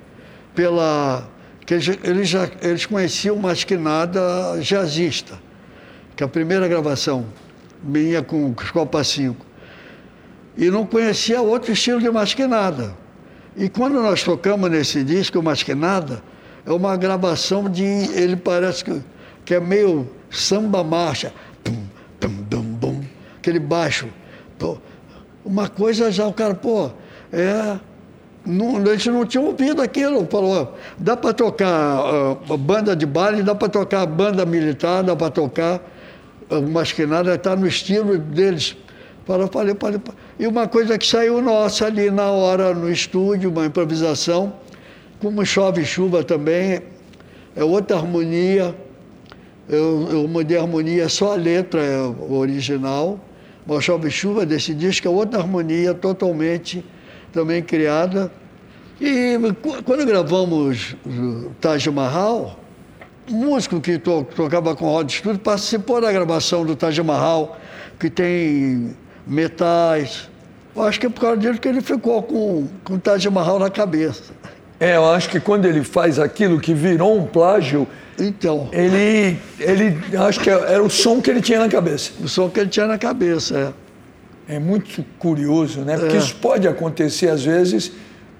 pela. que eles, já, eles conheciam o Que Nada jazzista, que é a primeira gravação minha com Copa 5. E não conhecia outro estilo de Mais Que Nada. E quando nós tocamos nesse disco, o Mais Que Nada, é uma gravação de. Ele parece que, que é meio samba marcha. Pum, pum, bum, bum, aquele baixo. Uma coisa já, o cara, pô, é. Não, a gente não tinha ouvido aquilo. Falou, dá para tocar ah, banda de baile, dá para tocar banda militar, dá para tocar. Mas que nada está no estilo deles. Falei, falei, falei. E uma coisa que saiu nossa ali na hora no estúdio, uma improvisação, como chove chuva também, é outra harmonia. Eu, eu mudei a harmonia, só a letra é original. Mas chove chuva desse disco é outra harmonia totalmente também criada. E qu- quando gravamos Taj Mahal, músico que to- tocava com o Rod Stewart participou da gravação do Taj Mahal, que tem metais. Eu acho que é por causa disso que ele ficou com, com o Taj Mahal na cabeça. É, eu acho que quando ele faz aquilo que virou um plágio, Então, ele, ele acho que era o som que ele tinha na cabeça. o som que ele tinha na cabeça, é. É muito curioso, né? Porque É. isso pode acontecer às vezes,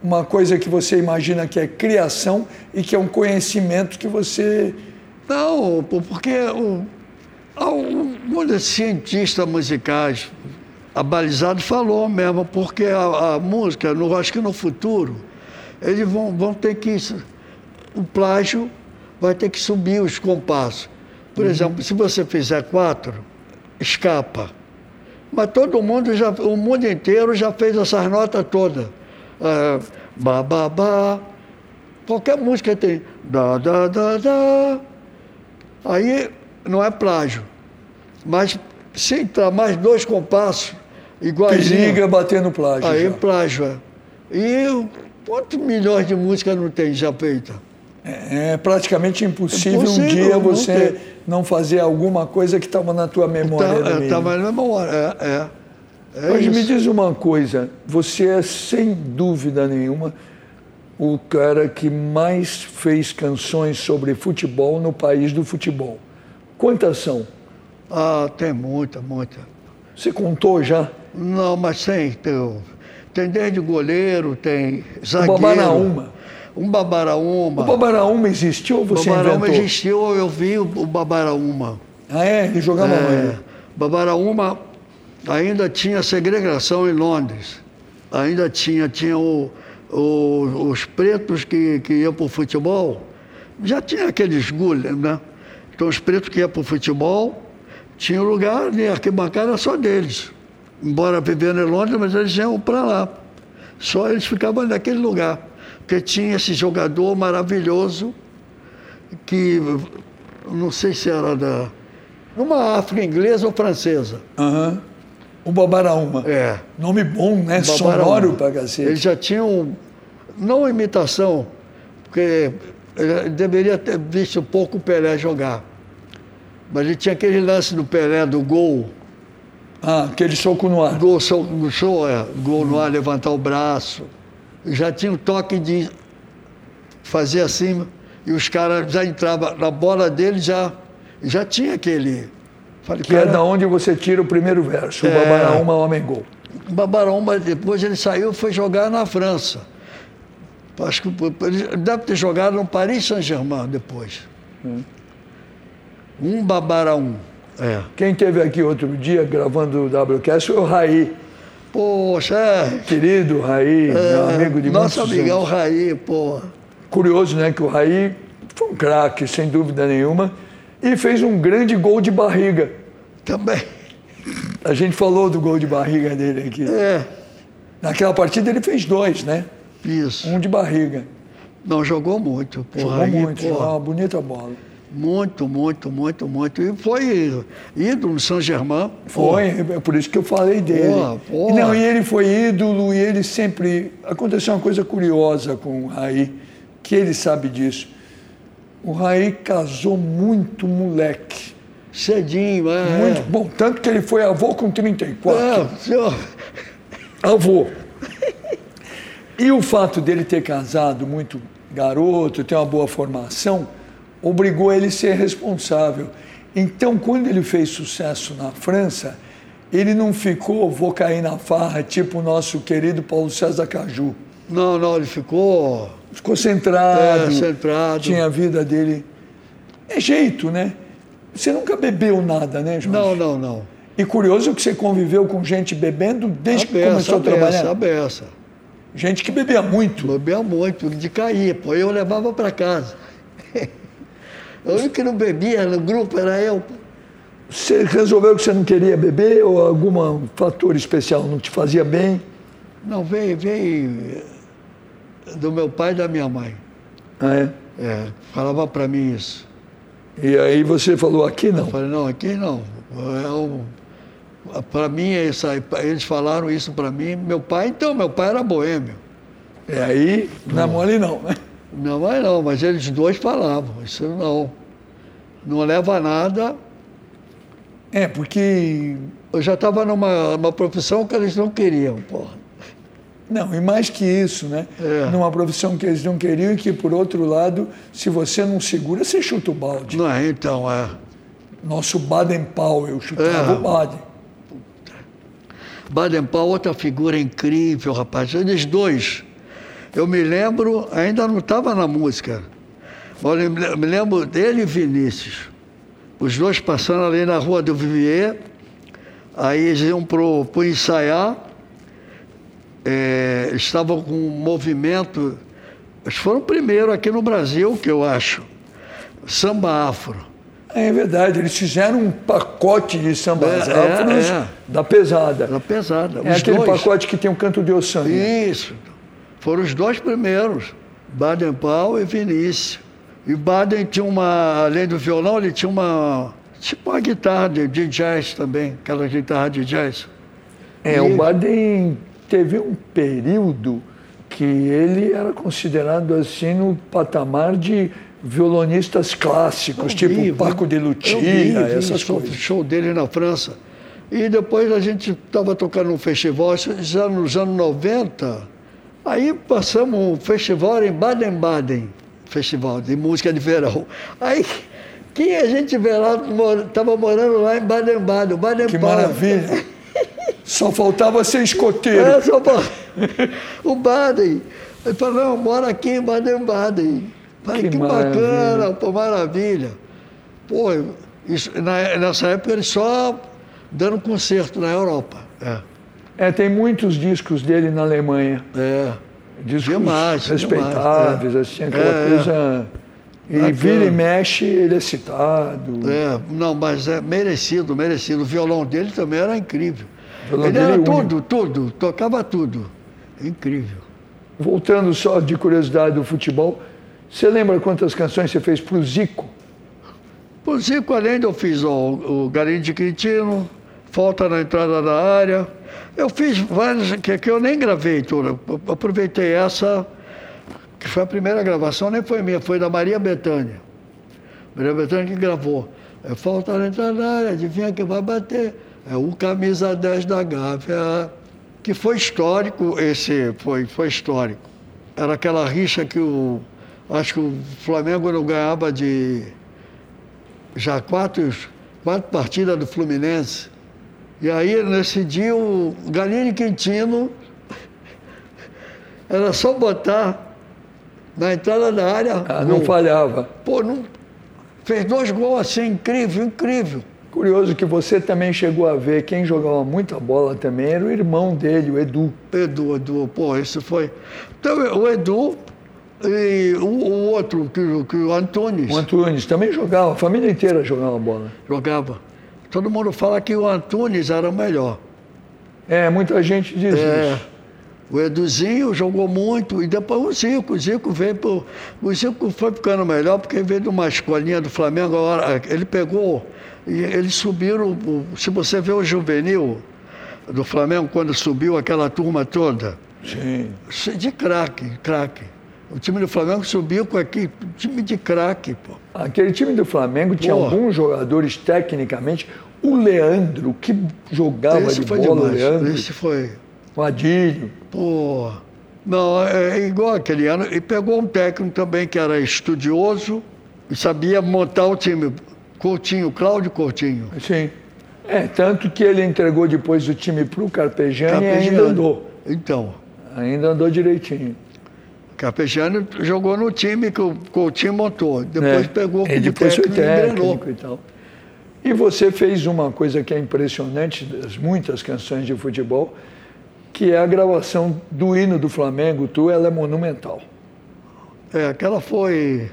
uma coisa que você imagina que é criação e que é um conhecimento que você Não, porque o, alguns cientistas musicais abalizados falou mesmo, porque a, a música, no, acho que no futuro, eles vão, vão ter que. O plágio vai ter que subir os compassos. Por exemplo, se você fizer quatro, escapa. Mas todo mundo já, o mundo inteiro já fez essas notas todas. Ah, ba, ba, ba. Qualquer música tem. Da, da, da, da. Aí não é plágio. Mas se entrar mais dois compassos, iguaizinho, periga bater no plágio. aí já. plágio é. E quantos milhões de músicas não tem já feita? É praticamente impossível, um dia não você tem. não fazer alguma coisa que estava na tua memória. É, tá na memória. É, é. É Mas me isso. diz uma coisa, você é sem dúvida nenhuma o cara que mais fez canções sobre futebol no país do futebol. Quantas são? Ah, tem muita, muita. Você contou já? Não, mas tem. Tem, tem desde goleiro, tem zagueiro. Babaraúma. Um babaraúma. O Babaraúma existiu ou você Babaraúma inventou? existiu, eu vi o, o babaraúma. Ah, é? Ele jogava É, onde? Babaraúma ainda tinha segregação em Londres. Ainda tinha, tinha o- o- os pretos que, que iam para o futebol. Já tinha aqueles gulhas, né? Então os pretos que iam para o futebol, tinha um lugar de arquibancada só deles. Embora vivendo em Londres, mas eles iam para lá. Só eles ficavam naquele lugar. Porque tinha esse jogador maravilhoso que não sei se era da. Numa África inglesa ou francesa. Aham. O Babaraúma. É. Nome bom, né? Babaraúma. Sonoro pra Ele cacete. já tinha um. Não imitação, porque ele deveria ter visto pouco o Pelé jogar. Mas ele tinha aquele lance do Pelé, do gol. Ah, aquele soco no ar. Gol, show, show é, gol no ar, levantar o braço. Já tinha um toque de fazer assim, e os caras já entravam na bola dele, já, já tinha aquele. Falei, Que é cara, da onde você tira o primeiro verso. O É. Babaraúma, homem gol. Babaromba, depois ele saiu e foi jogar na França. Acho que ele deve ter jogado no Paris Saint-Germain depois. Um Babaraum. É. Quem teve aqui outro dia gravando o WCast foi o Raí. Poxa, é. Querido Raí, meu amigo de Nosso amigão anos. Raí, pô. curioso, né, que o Raí foi um craque, sem dúvida nenhuma, e fez um grande gol de barriga. Também. A gente falou do gol de barriga dele aqui. É, Naquela partida ele fez dois, né? isso. Um de barriga. Não, jogou muito. Porra, Jogou muito, porra, jogou uma bonita bola. Muito, muito, muito, muito. E foi ídolo no São Germain. Foi, é por isso que eu falei dele. Porra, porra. E Não, e ele foi ídolo e ele sempre. Aconteceu uma coisa curiosa com o Raí, que ele sabe disso. O Raí casou muito moleque. Cedinho, é. Muito bom. Tanto que ele foi avô com 34. É, senhor. Avô. E o fato dele ter casado muito garoto, ter uma boa formação, obrigou ele a ser responsável. Então, quando ele fez sucesso na França, ele não ficou, vou cair na farra, tipo o nosso querido Paulo César Caju. Não, não, ele ficou Ficou centrado, é, centrado. tinha a vida dele. É jeito, né? Você nunca bebeu nada, né, Jorge? Não, não, não. E curioso que você conviveu com gente bebendo desde que beça, começou a beça, trabalhar. a beça. Gente que bebia muito. Bebia muito, de cair, pô. Eu levava para casa. O único que não bebia no grupo era eu. Você resolveu que você não queria beber ou algum fator especial não te fazia bem? Não, veio, veio do meu pai e da minha mãe. Ah, é? É, falava para mim isso. E aí você falou, aqui não. Eu falei, não, aqui não. Para mim, é isso aí. eles falaram isso para mim. Meu pai, então, meu pai era boêmio. E aí, é mole não, né? Minha mãe não, mas eles dois falavam, isso não. Não leva a nada. É, porque... Eu já estava numa, numa profissão que eles não queriam, porra. Não, e mais que isso, né? É. Numa profissão que eles não queriam e que, por outro lado, se você não segura, você chuta o balde. Não é, então, é. Nosso Baden-Powell chutava É. o Baden. Baden-Powell, outra figura incrível, rapaz. Eles dois. Eu me lembro, ainda não estava na música. mas Eu me lembro dele e Vinícius. Os dois passando ali na rua do Vivier. Aí eles iam para ensaiar. É, estavam com um movimento. Eles foram primeiro aqui no Brasil, que eu acho. Samba afro. É verdade, eles fizeram um pacote de sambas É, afros é, é. da pesada. Era pesada. É aquele dois. pacote que tem um canto de ossanha. Isso. Foram os dois primeiros, Baden Powell e Vinícius. E Baden tinha uma, além do violão, ele tinha uma, tipo uma guitarra de, de jazz também, aquela guitarra de jazz. É, E- o Baden teve um período que ele era considerado assim no patamar de violonistas clássicos, Eu tipo vi, Paco de eu vi, vi essas show, coisas. show dele na França. E depois a gente estava tocando um festival, já nos anos 90. Aí passamos um festival em Baden-Baden, festival de música de verão. Aí quem a gente vê lá, estava morando lá em Baden-Baden, Baden Que maravilha. Só faltava ser escoteiro. É, só pra- o Baden. Ele falou, não, mora aqui em Baden-Baden. Falei, Que que, bacana, pô, maravilha. Pô, isso, na- nessa época ele só dando concerto na Europa. É. É, tem muitos discos dele na Alemanha. É. Discos Demais, respeitáveis, demais, assim, aquela É, é. coisa. E Bacana. vira e mexe, ele é citado. É, não, mas é merecido, merecido. O violão dele também era incrível. O Ele era é único. tudo, tudo, tocava tudo. Incrível. Voltando só de curiosidade do futebol, você lembra quantas canções você fez pro Zico? Por Zico, além de eu fiz o, o Galinho de Quintino, Falta na Entrada da Área. Eu fiz várias que, que eu nem gravei. Eu Aproveitei essa, que foi a primeira gravação, nem foi minha, foi da Maria Bethânia. Maria Bethânia que gravou. É Falta na Entrada da Área, adivinha que vai bater. É o Camisa 10 da Gávea. Que foi histórico esse, foi, foi histórico. Era aquela rixa que o. Acho que o Flamengo não ganhava de já quatro, quatro partidas do Fluminense. E aí, nesse dia, o Galinho Quintino era só botar na entrada da área. Ah, não falhava. Pô, não, fez dois gols assim, incrível, incrível. Curioso que você também chegou a ver quem jogava muita bola também era o irmão dele, o Edu. Edu, Edu, pô, isso foi. Então, o Edu, E o, o outro, que, que o Antunes. O Antunes também jogava, a família inteira jogava bola. Jogava. Todo mundo fala que o Antunes era o melhor. É, muita gente diz é. isso. O Eduzinho jogou muito, e depois o Zico. O Zico veio pro, O Zico foi ficando melhor porque veio de uma escolinha do Flamengo. Agora, ele pegou e eles subiram. Se você vê o juvenil do Flamengo, quando subiu aquela turma toda. Sim. De craque, craque. O time do Flamengo subiu com aqui, time de craque, pô. Aquele time do Flamengo tinha alguns jogadores tecnicamente. O Leandro, que jogava Esse de bola, demais. o Leandro. Esse foi. O Adílio. Pô. Não, é, é igual aquele ano. E pegou um técnico também que era estudioso e sabia montar o time. Coutinho, Cláudio Coutinho. Sim. É, tanto que ele entregou depois o time para o Carpegiani, Carpegiani e ainda andou. Então. Ainda andou direitinho. Carpegiani jogou no time que o Coutinho montou. Depois é. pegou e depois técnico, foi técnico e tal. E você fez uma coisa que é impressionante das muitas canções de futebol, que é a gravação do hino do Flamengo, tu, ela é monumental. É, aquela foi.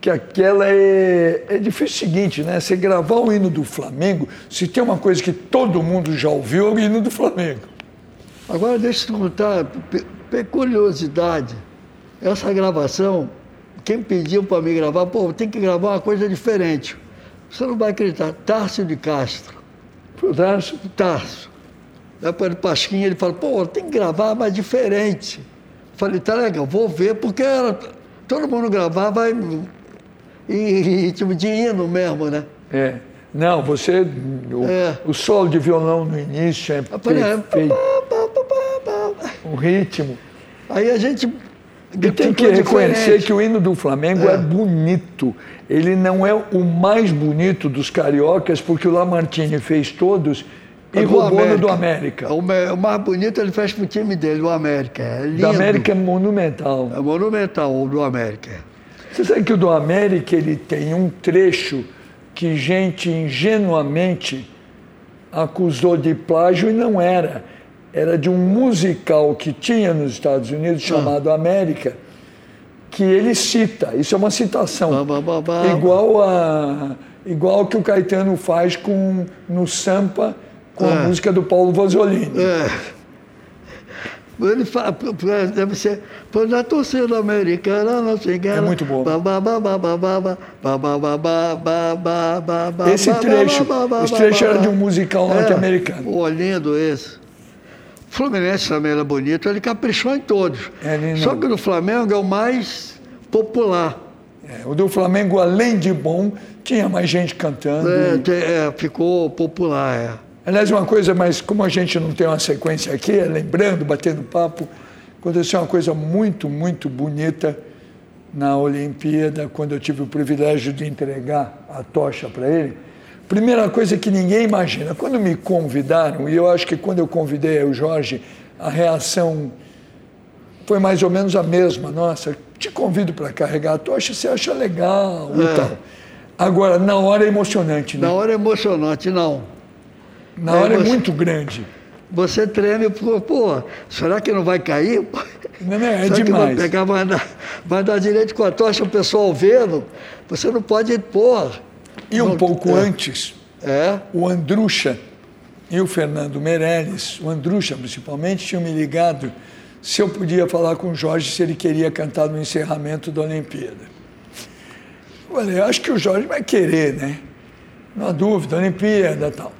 Que aquela é, é difícil o seguinte, né? Você gravar o hino do Flamengo, se tem uma coisa que todo mundo já ouviu, é o hino do Flamengo. Agora deixa eu te contar, peculiaridade. Essa gravação, quem pediu para me gravar, pô, tem que gravar uma coisa diferente. Você não vai acreditar, Tárcio de Castro. Tárcio? Tárcio. Depois do Pasquinha, ele falou, pô, tem que gravar mais diferente. Falei, tá legal, vou ver, porque era, todo mundo gravava em, em ritmo de hino mesmo, né? É. Não, você. O, é. o solo de violão no início é perfeito. O ritmo. Aí a gente. E tem que reconhecer diferente. que o hino do Flamengo é. é. bonito. Ele não é o mais bonito dos cariocas, porque o Lamartine fez todos e roubou no do América. O, mais bonito ele fez pro time dele, o América. É lindo. Do América é monumental. É monumental o do América. Você sabe que o do América ele tem um trecho que gente ingenuamente acusou de plágio e não era. Era de um musical que tinha nos Estados Unidos chamado ah. América, que ele cita. Isso é uma citação. Bah, bah, bah, igual a igual que o Caetano faz com no Sampa com é. a música do Paulo Vanzolini. É. Ele fala, deve ser, pois a torcida americana não se engana. É muito bom. Esse trecho, esse trecho era de um musical norte-americano. Pô, lindo esse. Fluminense também era bonito, ele caprichou em todos. É, Só que no Flamengo é o mais popular. É, o do Flamengo, além de bom, tinha mais gente cantando. É, e... é ficou popular, é. Aliás, uma coisa, mas como a gente não tem uma sequência aqui, é lembrando, batendo papo, aconteceu uma coisa muito, muito bonita na Olimpíada, quando eu tive o privilégio de entregar a tocha para ele. Primeira coisa que ninguém imagina, quando me convidaram, e eu acho que quando eu convidei o Jorge, a reação foi mais ou menos a mesma. Nossa, te convido para carregar a tocha, você acha legal é. e tal. Agora, na hora é emocionante, né? Na hora é emocionante, não. Na hora é você, é muito grande. Você treme, pô, pô, será que não vai cair? Não, não, é será demais. Que vai pegar, vai dar, vai dar direito com a tocha, o pessoal vendo. Você não pode pôr. E um não, pouco é. antes, é? o Andrucha e o Fernando Meirelles, o Andrucha principalmente, tinham me ligado se eu podia falar com o Jorge se ele queria cantar no encerramento da Olimpíada. Eu falei, acho que o Jorge vai querer, né? Não há dúvida, Olimpíada e tal.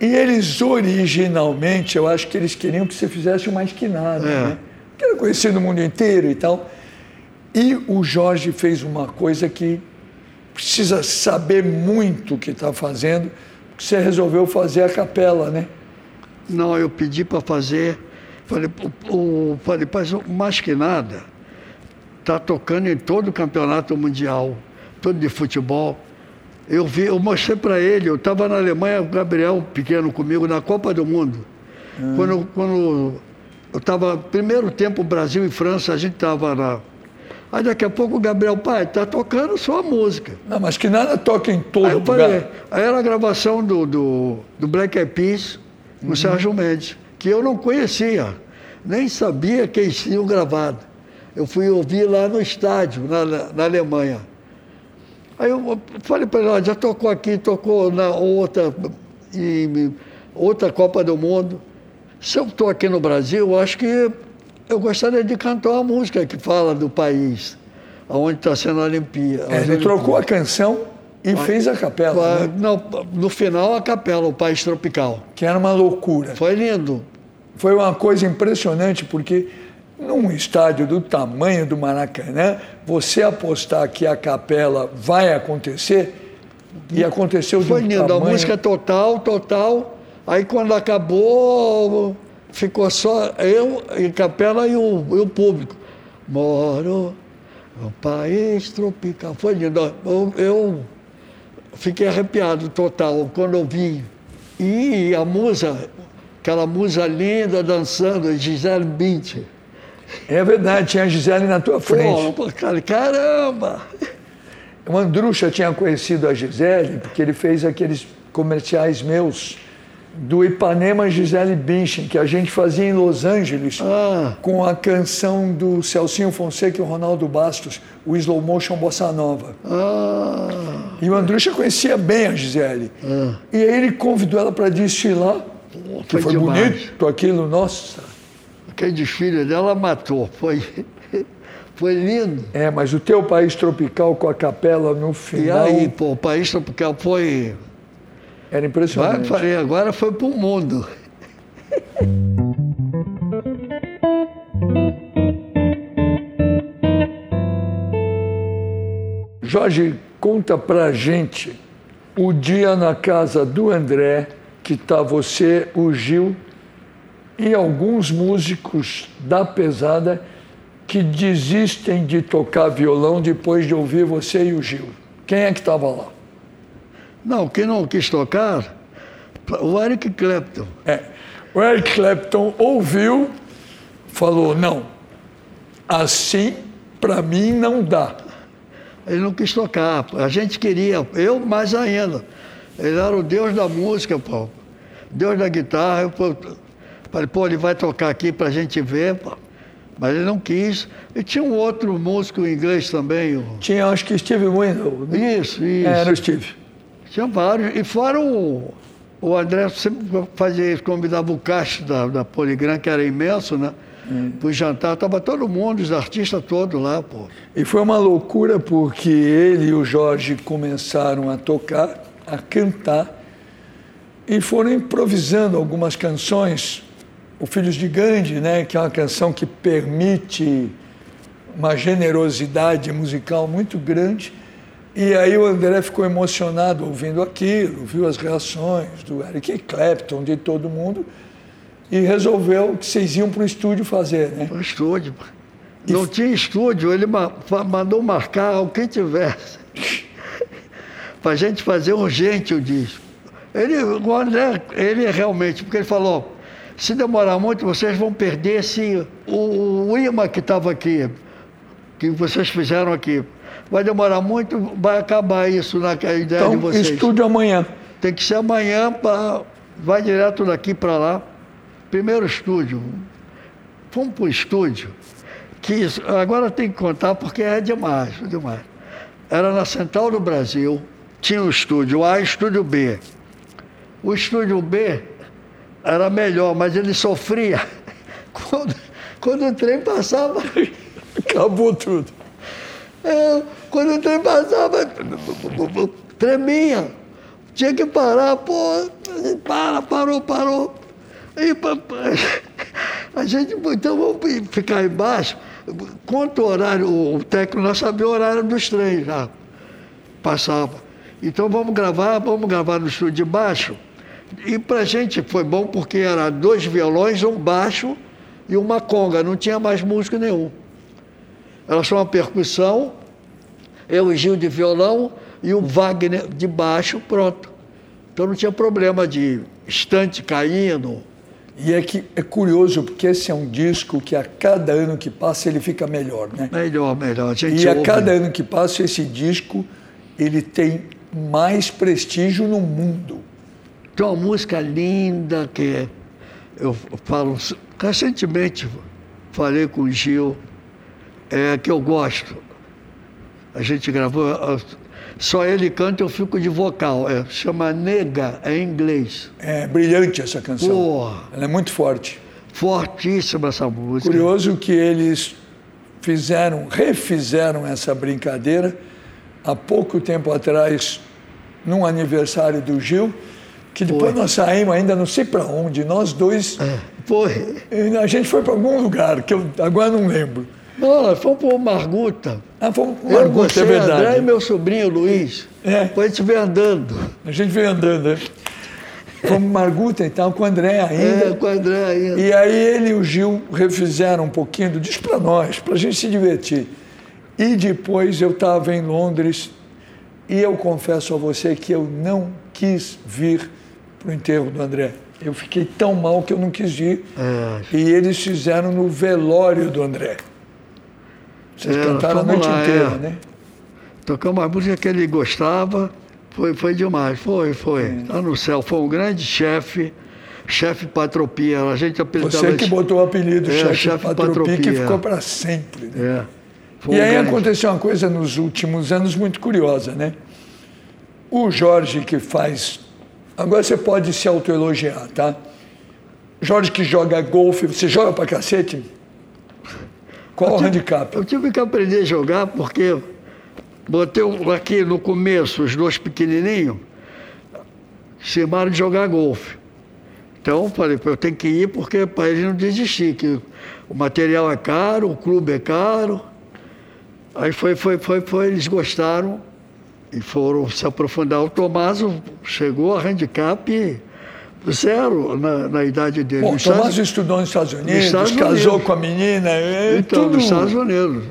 E eles originalmente, eu acho que eles queriam que você fizesse o mais que nada, é. né? Que era conhecido no mundo inteiro e tal. E o Jorge fez uma coisa que precisa saber muito o que está fazendo, porque você resolveu fazer a capela, né? Não, eu pedi para fazer. Falei, o, falei, mais que nada, está tocando em todo o campeonato mundial, todo de futebol. Eu, vi, eu mostrei para ele, eu estava na Alemanha, o Gabriel pequeno comigo, na Copa do Mundo. Hum. Quando, quando eu estava, primeiro tempo, Brasil e França, a gente estava lá. Aí daqui a pouco o Gabriel, pai, tá tocando só a música. Não, mas que nada toca em todo aí eu lugar. Aí era a gravação do, do, do Black Eyed Peas com uhum. Sérgio Mendes, que eu não conhecia, nem sabia que eles tinham gravado. eu fui ouvir lá no estádio, na, na Alemanha. Aí eu falei para ele, já tocou aqui, tocou na outra, em, outra Copa do Mundo. Se eu estou aqui no Brasil, eu acho que eu gostaria de cantar uma música que fala do país, aonde está sendo a Olimpíada. É, ele trocou a canção e fez a capela. Né? Não, no final, a capela, o País Tropical. Que era uma loucura. Foi lindo. Foi uma coisa impressionante, porque num estádio do tamanho do Maracanã, você apostar que a capela vai acontecer, e aconteceu Foi lindo, tamanho... a música total, total. Aí quando acabou, ficou só eu, a capela e o, e o público. Moro no país tropical. Foi lindo. Eu, eu fiquei arrepiado total quando eu vi. E a musa, aquela musa linda dançando, Gisele Bündchen. É verdade, tinha a Gisele na tua frente. Pô, cara, caramba! O Andrucha tinha conhecido a Gisele porque ele fez aqueles comerciais meus do Ipanema Gisele Bündchen, que a gente fazia em Los Angeles, ah. com a canção do Celcinho Fonseca e o Ronaldo Bastos, o Slow Motion Bossa Nova. Ah. E o Andrucha conhecia bem a Gisele. Ah. E aí ele convidou ela para desfilar, Pô, que foi, foi bonito aquilo, nossa. Aquele desfile dela matou, foi... Foi lindo. É, mas o teu país tropical com a capela no final. E aí, pô, o país tropical foi era impressionante. Vai, falei, agora foi para o mundo. Jorge, conta pra gente o dia na casa do André, que tá você, o Gil e alguns músicos da pesada que desistem de tocar violão depois de ouvir você e o Gil. Quem é que estava lá? Não, quem não quis tocar, o Eric Clapton. É, o Eric Clapton ouviu, falou, não, assim para mim não dá. Ele não quis tocar, a gente queria, eu mais ainda. Ele era o deus da música, pô. Deus da guitarra. Eu falei, pô, ele vai tocar aqui para a gente ver, pô. Mas ele não quis. E tinha um outro músico inglês também. O... Tinha, acho que Steve Wendell. Né? Isso, isso. Era o Steve. Tinha vários. E fora o, o André sempre fazia isso, convidava o caixa da, da Poligram, que era imenso, né? Hum. Para o jantar, estava todo mundo, os artistas todos lá, pô. E foi uma loucura porque ele e o Jorge começaram a tocar, a cantar, e foram improvisando algumas canções. O Filhos de Gandhi, né, que é uma canção que permite uma generosidade musical muito grande. E aí o André ficou emocionado ouvindo aquilo, viu as reações do Eric Clapton, de todo mundo, e resolveu que vocês iam para o estúdio fazer, né? Para o estúdio. Não tinha estúdio, ele mandou marcar o que tivesse. para a gente fazer urgente o disco. Ele, o André, ele realmente, porque ele falou, se demorar muito, vocês vão perder esse, o, o imã que estava aqui, que vocês fizeram aqui vai demorar muito, vai acabar isso na ideia então, de vocês. Estúdio amanhã. Tem que ser amanhã, pra, vai direto daqui para lá. Primeiro estúdio. Fomos para o estúdio, que isso, agora tem que contar porque é demais, demais. Era na Central do Brasil, tinha o estúdio A e o estúdio B. O estúdio B era melhor, mas ele sofria. Quando, quando o trem passava, acabou tudo. É, quando o trem passava, tremia. Tinha que parar, pô, para, parou, parou. E a gente, então vamos ficar embaixo. Quanto horário, o técnico nós sabia o horário dos trens já. Passava. Então vamos gravar, vamos gravar no estúdio de baixo. E pra gente foi bom porque era dois violões, um baixo e uma conga, não tinha mais música nenhum. Era só uma percussão, eu e Gil de violão e o Wagner de baixo, pronto. Então não tinha problema de estante caindo. E é que é curioso, porque esse é um disco que a cada ano que passa ele fica melhor, né? Melhor, melhor. A e a ouve. cada ano que passa esse disco ele tem mais prestígio no mundo. Tem uma música linda que eu falo recentemente falei com o Gil é, que eu gosto. A gente gravou. Só ele canta, eu fico de vocal. É, chama Nega, é em inglês. É brilhante essa canção. Porra. Ela é muito forte. Fortíssima essa música. Curioso que eles fizeram, refizeram essa brincadeira há pouco tempo atrás, num aniversário do Gil, que depois Foi. nós saímos ainda não sei para onde, nós dois. É, foi. A gente foi para algum lugar, que eu agora não lembro. Não, nós fomos para o Marguta. Ah, um Eu, Marguta, você, é verdade. André e meu sobrinho Luiz. É. Depois a gente veio andando. A gente veio andando, né? Fomos Marguta e tal, com o André ainda. É, com o André ainda. E aí ele e o Gil refizeram um pouquinho do Diz para nós, para a gente se divertir. E depois eu estava em Londres e eu confesso a você que eu não quis vir para o enterro do André. Eu fiquei tão mal que eu não quis ir. É. E eles fizeram no velório do André. Vocês É, cantaram a noite lá, inteira, é. né? Tocamos a música que ele gostava. Foi, foi demais, foi, foi. Lá no céu, foi um grande chefe, chefe Patropia. A gente apelidava Você que botou o apelido É, chefe chefe Patropi, que Patropia. ficou para sempre. né? É. E aí grande- aconteceu uma coisa nos últimos anos muito curiosa, né? O Jorge que faz. Agora você pode se autoelogiar, tá? Jorge que joga golfe, você joga pra cacete? Qual o handicap? Eu tive que aprender a jogar porque botei aqui no começo os dois pequenininhos, chamaram de jogar golfe. Então eu falei, eu tenho que ir porque para eles não desistir, que o material é caro, o clube é caro. Aí foi, foi, foi, foi, eles gostaram e foram se aprofundar. O Tomaso chegou a handicap zero na, na idade dele. Bom, Nos Estados- Tomás estudou nos Estados Unidos, Estados casou Unidos. com a menina, é então, tudo. nos Estados Unidos.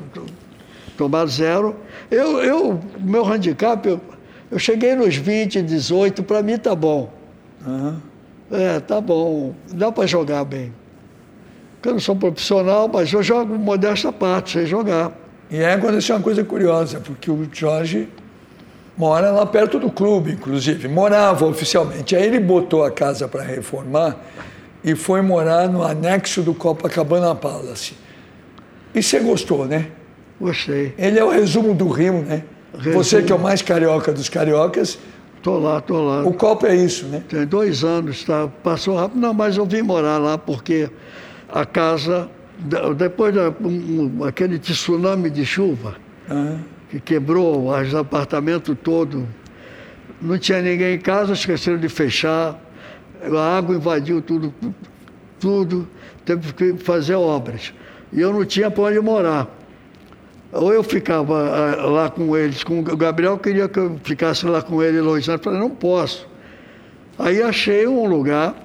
Tomar zero. Eu, eu, meu handicap, eu, eu cheguei nos 20, 18, para mim tá bom. Aham. É, tá bom. Dá para jogar bem. Eu não sou profissional, mas eu jogo modesta parte, sei jogar. E aí aconteceu uma coisa curiosa, porque o Jorge mora lá perto do clube, inclusive. Morava oficialmente. Aí ele botou a casa para reformar e foi morar no anexo do Copacabana Palace. E você gostou, né? Gostei. Ele é o resumo do Rio, né? Resumo. Você que é o mais carioca dos cariocas, Tô lá, tô lá. o Copa é isso, né? Tem dois anos, tá? passou rápido. Não, mas eu vim morar lá porque a casa, de- depois da, um- um- aquele tsunami de chuva, Aham. Que quebrou os apartamentos todos. Não tinha ninguém em casa, esqueceram de fechar. A água invadiu tudo, tudo. Teve que fazer obras. E eu não tinha para onde morar. Ou eu ficava ah, lá com eles, com o Gabriel queria que eu ficasse lá com ele, Luiz. Eu falei, não posso. Aí achei um lugar,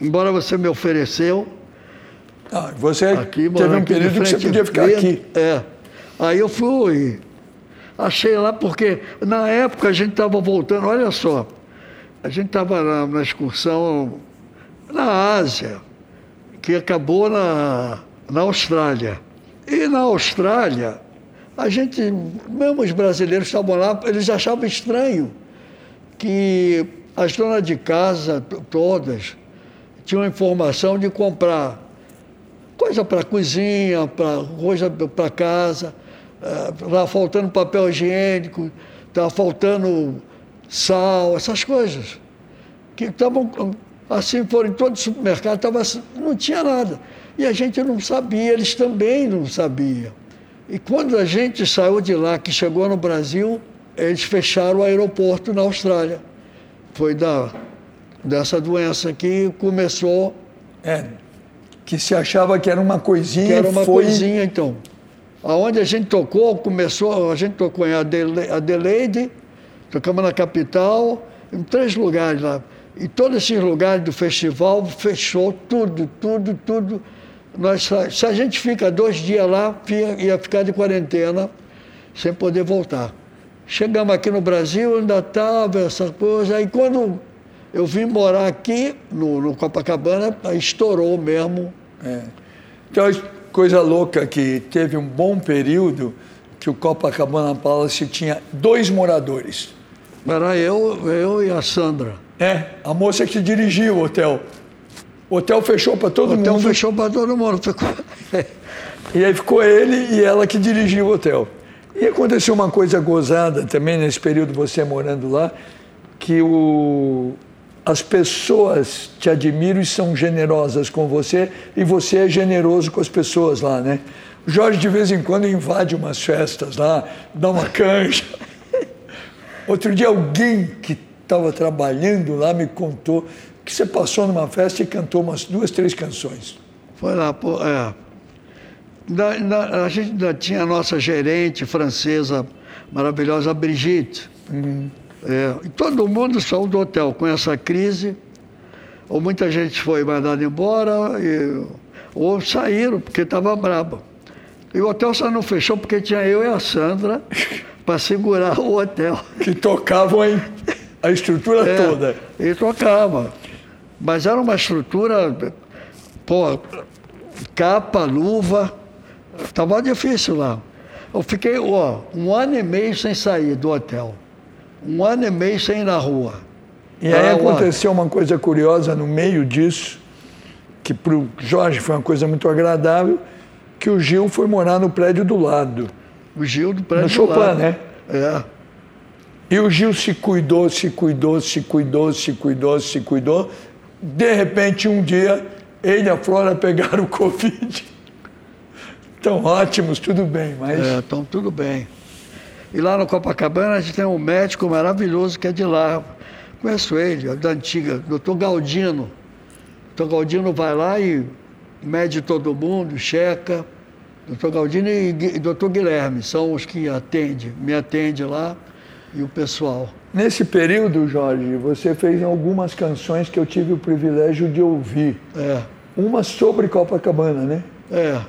embora você me ofereceu, Ah, você aqui, teve um período que você podia ficar aqui. É. Aí eu fui. Achei lá porque na época a gente estava voltando, olha só, a gente estava na, na excursão na Ásia, que acabou na, na Austrália. E na Austrália, a gente, mesmo os brasileiros estavam lá, eles achavam estranho que as donas de casa, todas, tinham informação de comprar coisa para cozinha, para coisa para casa, estava faltando papel higiênico, estava faltando sal, essas coisas. Que estavam, assim, foram em todo supermercado, tava, assim, não tinha nada. E a gente não sabia, eles também não sabiam. E quando a gente saiu de lá, que chegou no Brasil, eles fecharam o aeroporto na Austrália. Foi da, dessa doença que começou É, que se achava que era uma coisinha que era uma foi... coisinha, então. Aonde a gente tocou, começou, a gente tocou em Adelaide, tocamos na capital, em três lugares lá. E todos esses lugares do festival fechou tudo, tudo, tudo. Nós, se a gente fica dois dias lá, ia ficar de quarentena, sem poder voltar. Chegamos aqui no Brasil, ainda estava essa coisa. Aí quando eu vim morar aqui, no, no Copacabana, estourou mesmo. É. Então, coisa louca que teve um bom período que o Copacabana Palace tinha dois moradores. Era eu, eu e a Sandra. É, a moça que dirigia o hotel. O hotel fechou para todo O hotel mundo. fechou para todo mundo. E aí ficou ele e ela que dirigiu o hotel. E aconteceu uma coisa gozada também nesse período, você morando lá, que o, as pessoas te admiram e são generosas com você, e você é generoso com as pessoas lá, né? O Jorge de vez em quando invade umas festas lá, dá uma canja. Outro dia alguém que estava trabalhando lá me contou que você passou numa festa e cantou umas duas, três canções. Foi lá, pô, é. Na, na, a gente ainda tinha a nossa gerente francesa maravilhosa, Brigitte. Uhum. É, e todo mundo saiu do hotel com essa crise, ou muita gente foi mandada embora, e, ou saíram porque estava brabo. E o hotel só não fechou porque tinha eu e a Sandra para segurar o hotel. Que tocavam a estrutura é, toda. E tocava. Mas era uma estrutura, pô, capa, luva, estava difícil lá. Eu fiquei ó, um ano e meio sem sair do hotel. Um ano e meio sem ir na rua. E aí aconteceu uma coisa curiosa no meio disso, que para o Jorge foi uma coisa muito agradável, que o Gil foi morar no prédio do lado. O Gil do prédio no Chopin, do lado. né? É. E o Gil se cuidou, se cuidou, se cuidou, se cuidou, se cuidou. De repente, um dia, ele e a Flora pegaram o Covid. Estão ótimos, tudo bem, mas. É, estão tudo bem. E lá no Copacabana a gente tem um médico maravilhoso que é de lá. Conheço ele, é da antiga, doutor Galdino. Doutor Galdino vai lá e mede todo mundo, checa. Doutor Galdino e doutor Guilherme são os que atendem, me atendem lá e o pessoal. Nesse período, Jorge, você fez algumas canções que eu tive o privilégio de ouvir. É. Uma sobre Copacabana, né? É.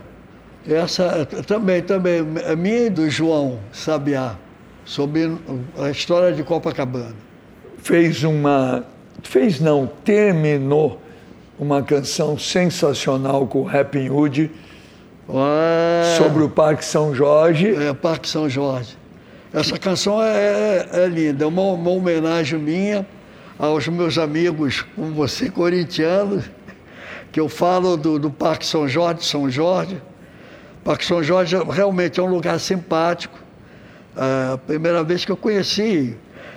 Essa também, também, é minha e do João Sabiá, sobre a história de Copacabana. Fez uma. Fez não, terminou uma canção sensacional com o Rapping Hood é... sobre o Parque São Jorge. É, Parque São Jorge. Essa canção é, é, é linda, é uma, uma, homenagem minha aos meus amigos, como você, corintianos, que eu falo do, do Parque São Jorge, São Jorge. Parque São Jorge realmente é um lugar simpático. É a primeira vez que eu conheci,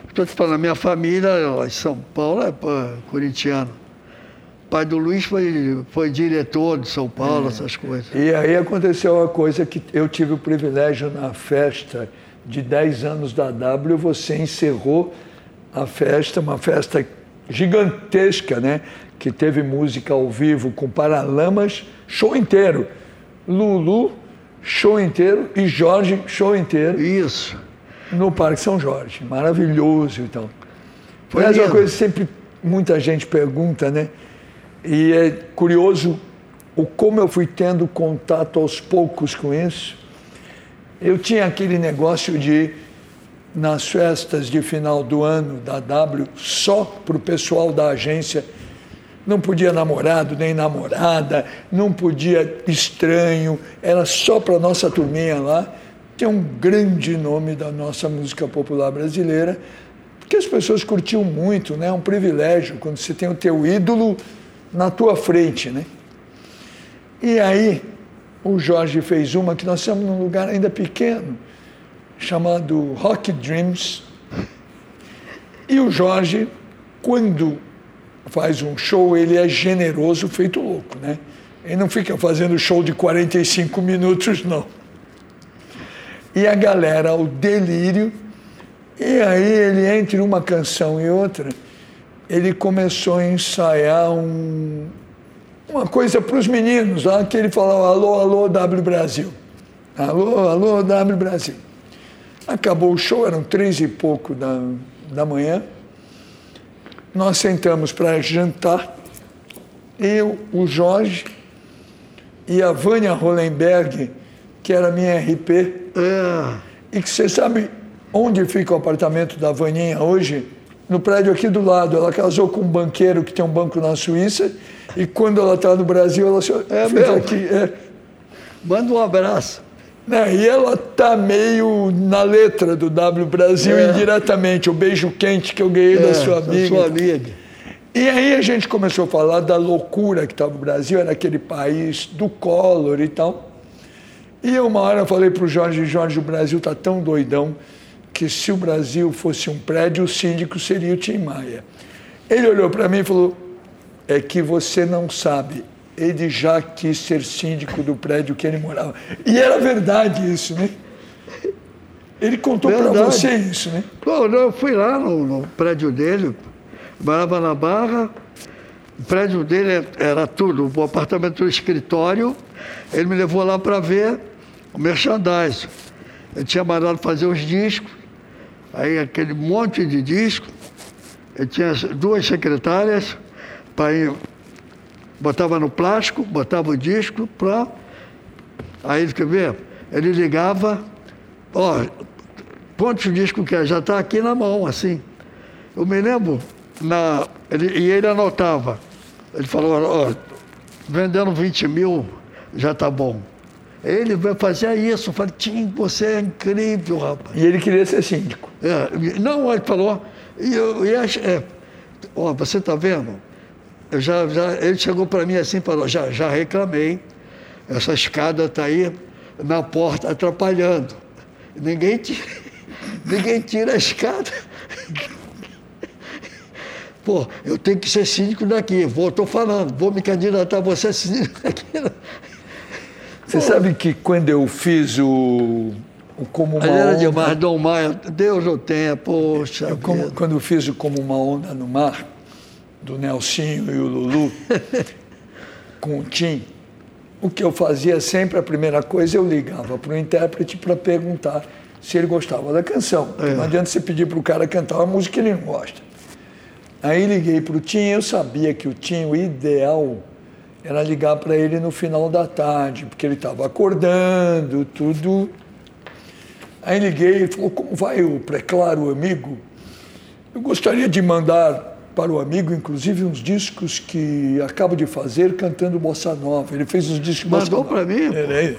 estou te falando, a minha família em São Paulo é corintiano. O pai do Luiz foi, foi diretor de São Paulo, é. essas coisas. E aí aconteceu uma coisa que eu tive o privilégio na festa de 10 anos da W, você encerrou a festa, uma festa gigantesca, né? Que teve música ao vivo com Paralamas, show inteiro. Lulu, show inteiro, e Jorge, show inteiro. Isso. No Parque São Jorge. Maravilhoso então. Foi Mas uma coisa que sempre muita gente pergunta, né? E é curioso o como eu fui tendo contato aos poucos com isso. Eu tinha aquele negócio de nas festas de final do ano da W, só para o pessoal da agência não podia namorado nem namorada, não podia estranho, era só para nossa turminha lá, que é um grande nome da nossa música popular brasileira, porque as pessoas curtiam muito, né? É um privilégio quando você tem o teu ídolo na tua frente, né? E aí o Jorge fez uma que nós estamos num lugar ainda pequeno, chamado Rock Dreams. E o Jorge, quando faz um show, ele é generoso, feito louco, né? Ele não fica fazendo show de 45 minutos, não. E a galera, o delírio, e aí ele, entre uma canção e outra, ele começou a ensaiar um, uma coisa para os meninos lá, que ele falava, alô, alô, W Brasil. Alô, alô, W Brasil. Acabou o show, eram três e pouco da, da manhã. Nós sentamos para jantar, eu, o Jorge e a Vânia Hollenberg, que era minha RP. É. E que você sabe onde fica o apartamento da Vaninha hoje? No prédio aqui do lado. Ela casou com um banqueiro que tem um banco na Suíça e quando ela está no Brasil, ela se é fica aqui. É. Manda um abraço. Né? E ela tá meio na letra do W Brasil é. indiretamente, o beijo quente que eu ganhei é, da sua amiga. sua amiga. E aí a gente começou a falar da loucura que estava o Brasil, era aquele país do Collor e tal. E uma hora eu falei para o Jorge, Jorge, o Brasil está tão doidão que se o Brasil fosse um prédio, o síndico seria o Tim Maia. Ele olhou para mim e falou, é que você não sabe, ele já quis ser síndico do prédio que ele morava. E era verdade isso, né? Ele contou para você isso, né? Pô, eu fui lá no, no prédio dele, morava na Barra, o prédio dele era tudo, o apartamento do escritório. Ele me levou lá para ver o merchandising. Ele tinha mandado fazer os discos, aí aquele monte de discos. Ele tinha duas secretárias, para ir, botava no plástico, botava o disco para. Aí, quer ver? Ele ligava, ó, quantos discos que é? Já está aqui na mão, assim. Eu me lembro, na, ele, e ele anotava. Ele falou, ó, vendendo 20 mil já está bom. Ele fazer isso. Eu falei, Tim, você é incrível, rapaz. E ele queria ser síndico. É, não, ele falou, e eu, e é, ó, você está vendo? Eu já, já, ele chegou para mim assim e falou, já, já reclamei, essa escada está aí na porta atrapalhando. Ninguém tira, ninguém tira a escada. Pô, eu tenho que ser síndico daqui. Vou, estou falando, vou me candidatar, vou ser síndico daqui. Você Pô. sabe que quando eu fiz o, Como Uma Onda... de Mar, Dom Maia, Deus o tenha, poxa eu, como, Quando eu fiz o Como Uma Onda no Mar, do Nelsinho e o Lulu, com o Tim, o que eu fazia sempre, a primeira coisa, eu ligava para o intérprete para perguntar se ele gostava da canção. É. Não adianta você pedir para o cara cantar uma música que ele não gosta. Aí liguei para o Tim, eu sabia que o Tim, o ideal era ligar para ele no final da tarde, porque ele estava acordando, tudo. Aí liguei e falou, como vai o Preclaro amigo? Eu gostaria de mandar para o amigo, inclusive, uns discos que acabo de fazer cantando Bossa Nova. Ele fez uns discos Mandou para mim? É,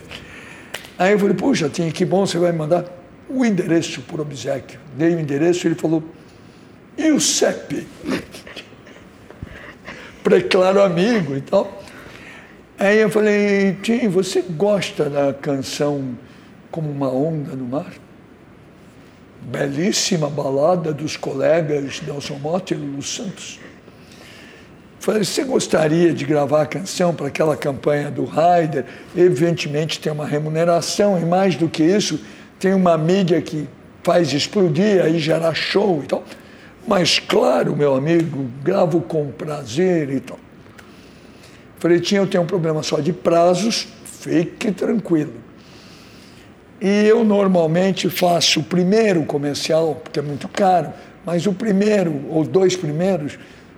Aí eu falei, puxa, Tim, que bom, você vai mandar o endereço por obsequio. Dei o endereço e ele falou, e o CEP? Preclaro amigo e tal. Aí eu falei, Tim, você gosta da canção Como uma Onda no Mar? Belíssima balada dos colegas Nelson Motta e Lulu Santos. Falei, você gostaria de gravar a canção para aquela campanha do Raider? Evidentemente tem uma remuneração e mais do que isso, tem uma mídia que faz explodir, aí gera show e tal. Mas claro, meu amigo, gravo com prazer e tal. Falei, tinha, eu tenho um problema só de prazos, fique tranquilo. E eu normalmente faço o primeiro comercial, porque é muito caro, mas o primeiro ou dois primeiros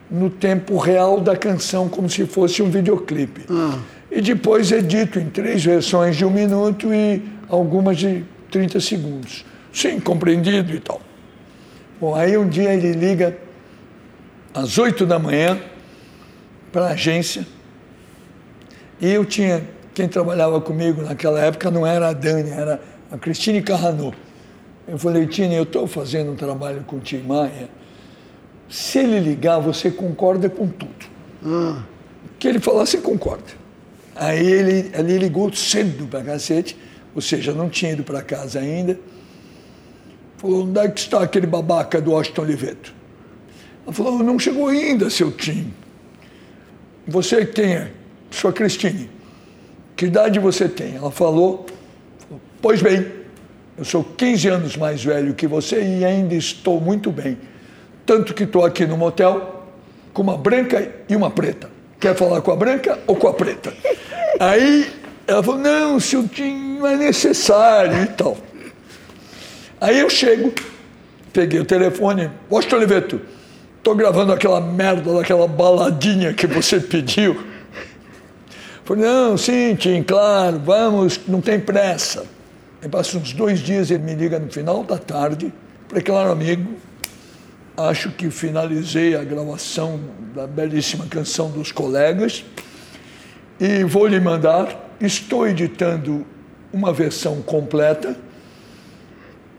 no tempo real da canção, como se fosse um videoclipe. Ah. E depois edito em três versões de um minuto e algumas de 30 segundos. Sim, compreendido e tal. Bom, aí um dia ele liga às 8 da manhã para a agência e eu tinha, quem trabalhava comigo naquela época não era a Dani, era a Cristine Carrano. Eu falei, Tine, eu estou fazendo um trabalho com o Tim Maia. Se ele ligar, você concorda com tudo. Ah. que ele falar, você concorda. Aí ele, ele ligou cedo para cacete, ou seja, não tinha ido para casa ainda. Falou, onde é que está aquele babaca do Washington Oliveto? Ela falou, não chegou ainda, seu Tim. Você quem é? Sua Cristine. Que idade você tem? Ela falou, pois bem, eu sou 15 anos mais velho que você e ainda estou muito bem. Tanto que estou aqui no motel com uma branca e uma preta. Quer falar com a branca ou com a preta? Aí ela falou, não, seu Tim, não é necessário e tal. Aí eu chego, peguei o telefone, Washington Oliveto, estou gravando aquela merda daquela baladinha que você pediu. Falei, não, sim, Tim, claro, vamos, não tem pressa. Aí passa uns dois dias, ele me liga no final da tarde, falei, claro, amigo, acho que finalizei a gravação da belíssima canção dos colegas e vou lhe mandar, estou editando uma versão completa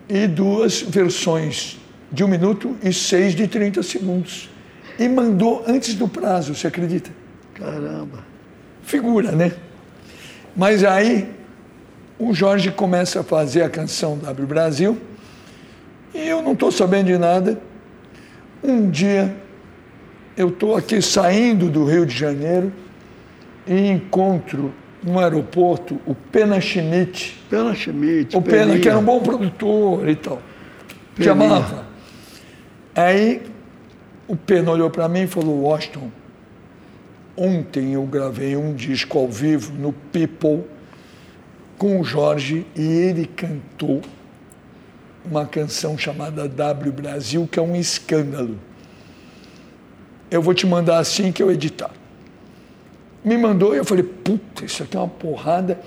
e duas versões de um minuto e seis de 30 segundos. E mandou antes do prazo, você acredita? Caramba. Figura, né? Mas aí o Jorge começa a fazer a canção W Brasil e eu não estou sabendo de nada. Um dia eu estou aqui saindo do Rio de Janeiro e encontro no aeroporto o Pena Schmidt. Pena Schmidt. O Pena, Peninha. que era um bom produtor e tal. Peninha. amava. Aí o Pena olhou para mim e falou, Washington, ontem eu gravei um disco ao vivo no People com o Jorge e ele cantou uma canção chamada W Brasil, que é um escândalo. Eu vou te mandar assim que eu editar. Me mandou e eu falei, puta, isso aqui é uma porrada.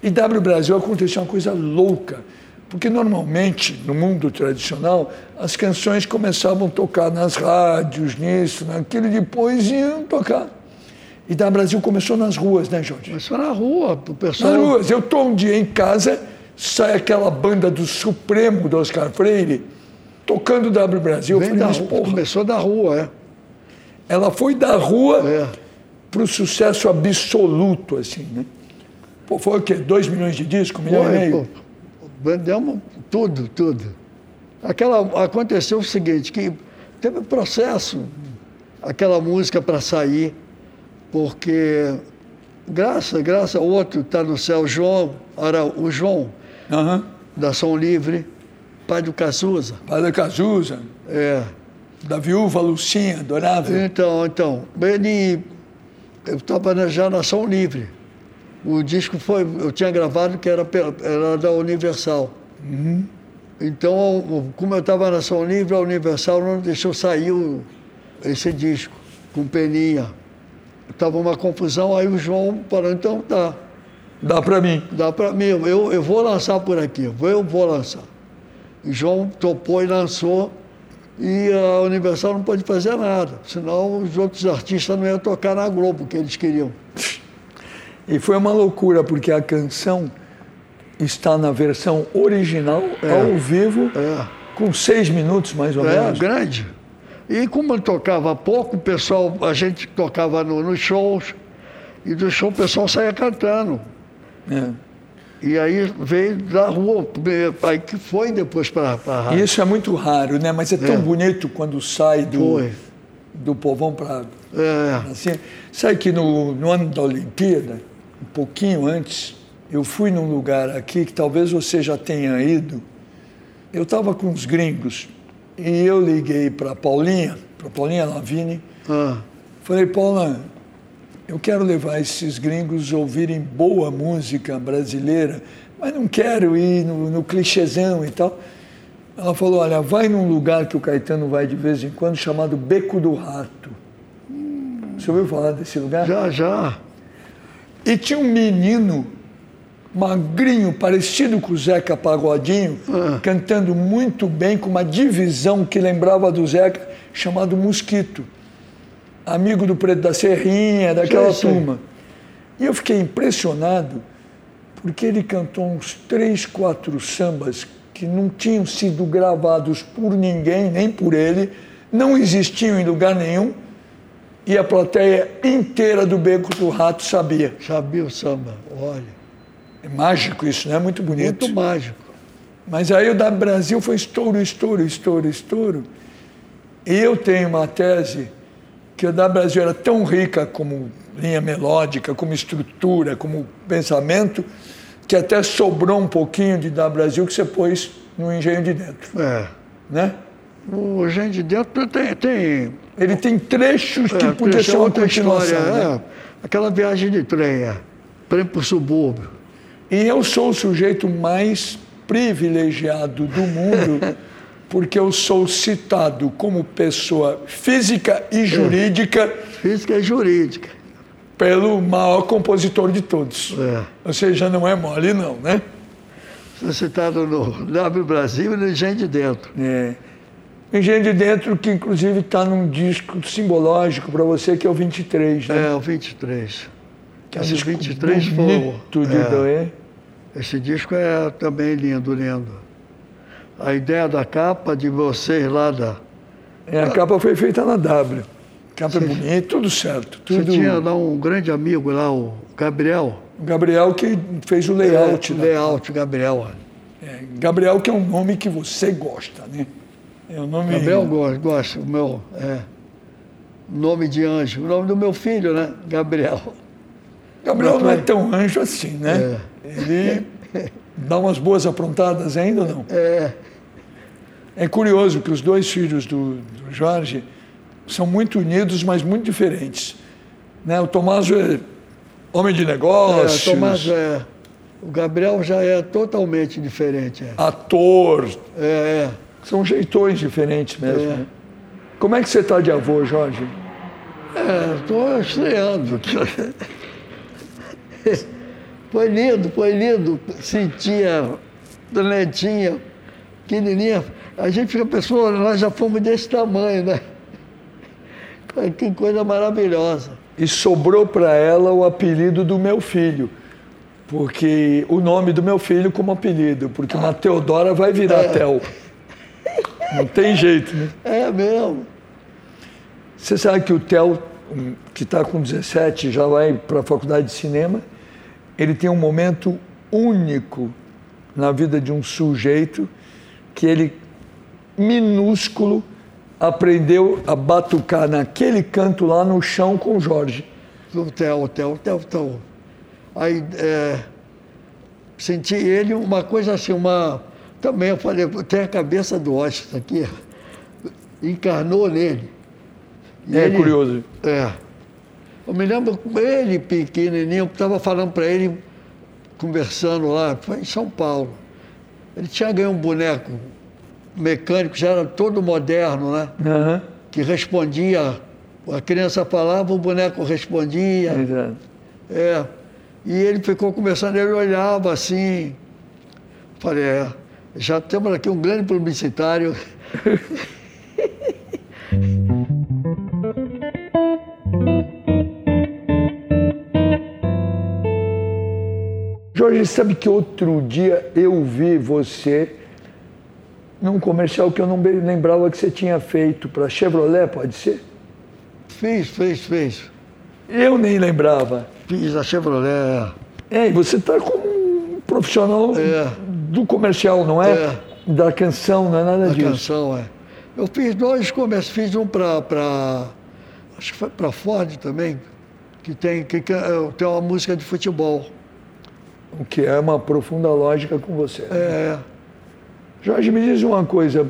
E W Brasil aconteceu uma coisa louca, porque normalmente no mundo tradicional as canções começavam a tocar nas rádios, nisso, naquilo, e depois iam tocar. E W Brasil começou nas ruas, né, Jorge? Foi na rua, o pessoal. Nas ruas. Eu estou um dia em casa, sai aquela banda do Supremo do Oscar Freire tocando W Brasil. Vem falei, da rua, porra, começou da rua, é. ela foi da rua É. para o sucesso absoluto, assim, né? Pô, foi o quê? Dois milhões de discos? Um milhão e meio? pô, vendemos tudo, tudo. Aquela, aconteceu o seguinte, que teve processo, aquela música para sair, porque graça, graça, outro está no céu, João, era o João, Aham. da Som Livre, pai do Cazuza. Padre Cazuza, É. da viúva Lucinha, adorável. Então, então, ele, eu estava já na Som Livre. O disco foi, eu tinha gravado que era, era da Universal. Então, como eu estava na Som Livre, a Universal não deixou sair o- esse disco, com peninha. Estava uma confusão, aí o João falou, então tá, Dá para mim. dá para mim, eu, eu vou lançar por aqui, eu vou- lançar. E João topou e lançou, e a Universal não pôde fazer nada, senão os outros artistas não iam tocar na Globo, que eles queriam. E foi uma loucura, porque a canção está na versão original, ao vivo, É. com seis minutos mais ou É, menos. grande. E como eu tocava pouco, o pessoal, a gente tocava no- nos shows, e do show o pessoal saía cantando. É. E aí veio da rua, aí que foi depois para a E rádio. isso é muito raro, né? Mas é tão É. bonito quando sai do, Foi. do povão para É, Assim, sabe que no, no ano da Olimpíada, um pouquinho antes, eu fui num lugar aqui que talvez você já tenha ido. Eu estava com os gringos e eu liguei para Paulinha, para Paulinha Lavini, ah, falei, Paula, eu quero levar esses gringos a ouvirem boa música brasileira, mas não quero ir no, no clichêzão e tal. Ela falou, olha, vai num lugar que o Caetano vai de vez em quando, chamado Beco do Rato. Você ouviu falar desse lugar? já, já. E tinha um menino magrinho, parecido com o Zeca Pagodinho, Ah. cantando muito bem, com uma divisão que lembrava do Zeca, chamado Mosquito. Amigo do Preto da Serrinha, daquela sei. turma. E eu fiquei impressionado, porque ele cantou uns três, quatro sambas que não tinham sido gravados por ninguém, nem por ele, não existiam em lugar nenhum, e a plateia inteira do Beco do Rato sabia. Sabia o samba, olha. É mágico isso, né? Muito bonito. Muito mágico. Mas aí o da Brasil foi estouro, estouro, estouro, estouro. E eu tenho uma tese que o da Brasil era tão rica como linha melódica, como estrutura, como pensamento, que até sobrou um pouquinho de da Brasil que você pôs no engenho de dentro, É. né? O Gente de Dentro tem. tem Ele tem trechos que é, podia ser uma continuação. história, né? é. Aquela viagem de trem, é. Trem para o subúrbio. E eu sou o sujeito mais privilegiado do mundo, porque eu sou citado como pessoa física e jurídica Física e jurídica. pelo maior compositor de todos. É. Ou seja, não é mole, não, né? Foi citado no W Brasil e no Gente de Dentro. É. Engenho de Dentro, que inclusive está num disco simbológico para você, que é o 23, né? É, o 23. Que é disco 23 foi. o- bonito de é. doer. Esse disco é também lindo, lindo. A ideia da capa de vocês lá da. É, a capa foi feita na W. Capa é bonita, tudo certo. Você Tudo... tinha lá um grande amigo lá, o Gabriel. O Gabriel que fez o layout. É, layout, Gabriel. É, Gabriel que é um nome que você gosta, né? É um nome... Gabriel gosto, gosto, o meu é, nome de anjo. O nome do meu filho, né? Gabriel. Gabriel não é tão anjo assim, né? Ele dá umas boas aprontadas ainda ou não? É, É curioso que os dois filhos do, do Jorge são muito unidos, mas muito diferentes. Né? O Tomás é homem de é, negócios, Tomás, é, o Gabriel já é totalmente diferente. É, ator, é, é. são jeitões diferentes mesmo. É. né? Como é que você está de avô, Jorge? Estou estreando. Foi lindo, foi lindo. Sentia, netinha, pequenininha. A gente fica pensando, nós já fomos desse tamanho, né? Que coisa maravilhosa. E sobrou para ela o apelido do meu filho. Porque o nome do meu filho como apelido, porque uma Teodora vai virar Tel. Não tem jeito, né? É mesmo. Você sabe que o Theo, um, que está com 17, já vai para a faculdade de cinema, ele tem um momento único na vida de um sujeito que ele, minúsculo, aprendeu a batucar naquele canto lá no chão com o Jorge. O Theo, o Theo. Aí é, senti ele uma coisa assim, uma. Também eu falei, tem a cabeça do Washington aqui, encarnou nele. E É ele- curioso. É. Eu me lembro ele, pequenininho, estava falando para ele, conversando lá, foi em São Paulo. Ele tinha ganho um boneco mecânico, já era todo moderno, né? Aham, Que respondia, a criança falava, o boneco respondia. exato. É. E ele ficou conversando, ele olhava assim. Falei, é, já temos aqui um grande publicitário. Jorge, sabe que outro dia eu vi você num comercial que eu não lembrava que você tinha feito para Chevrolet, pode ser? Fiz, fez, fez. Eu nem lembrava. Fiz a Chevrolet. É, e você está como um profissional É. do comercial, não é? É. Da canção, não é nada A disso. canção, é. Eu fiz dois comerciais, fiz um para. Acho que foi para Ford também, que tem, que, que, é, tem uma música de futebol. O que é uma profunda lógica com você. É, Jorge, me diz uma coisa.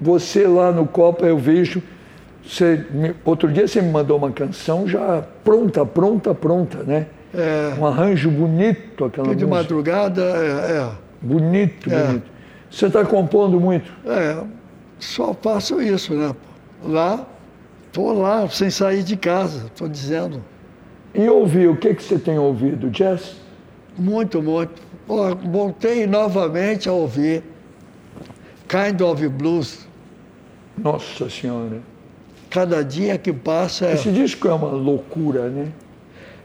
Você lá no Copa, eu vejo. Você, outro dia você me mandou uma canção já pronta, pronta, pronta, né? é, Um arranjo bonito aquela que de música. madrugada, é, Bonito, É. bonito. Você está compondo muito? é, é, só faço isso, né? Lá, tô lá, sem sair de casa, tô dizendo. E ouvir, o que, que você tem ouvido? Jazz? Muito, muito. Voltei novamente a ouvir Kind of Blues. Nossa Senhora. Cada dia que passa é. Esse disco é uma loucura, né?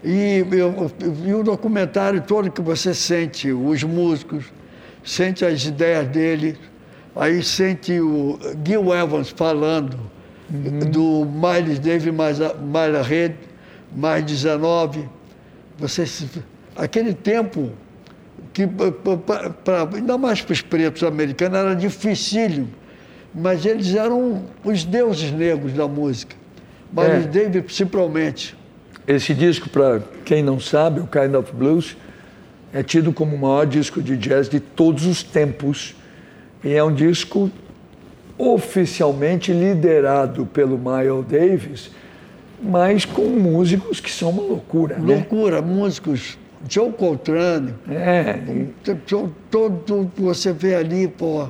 E eu, vi o documentário todo que você sente, os músicos, sente as ideias dele, aí sente o Gil Evans falando do Miles Davis mais, mais a rede, mais 19. Você, se- aquele tempo que pa- pra- ainda mais para os pretos americanos era dificílimo, mas eles eram os deuses negros da música. Miles É. Davis principalmente. Esse disco, para quem não sabe, o Kind of Blues, é tido como o maior disco de jazz de todos os tempos. E é um disco oficialmente liderado pelo Miles Davis, mas com músicos que são uma loucura, né? Loucura, músicos, Joe Coltrane, É, todo, todo você vê ali, pô,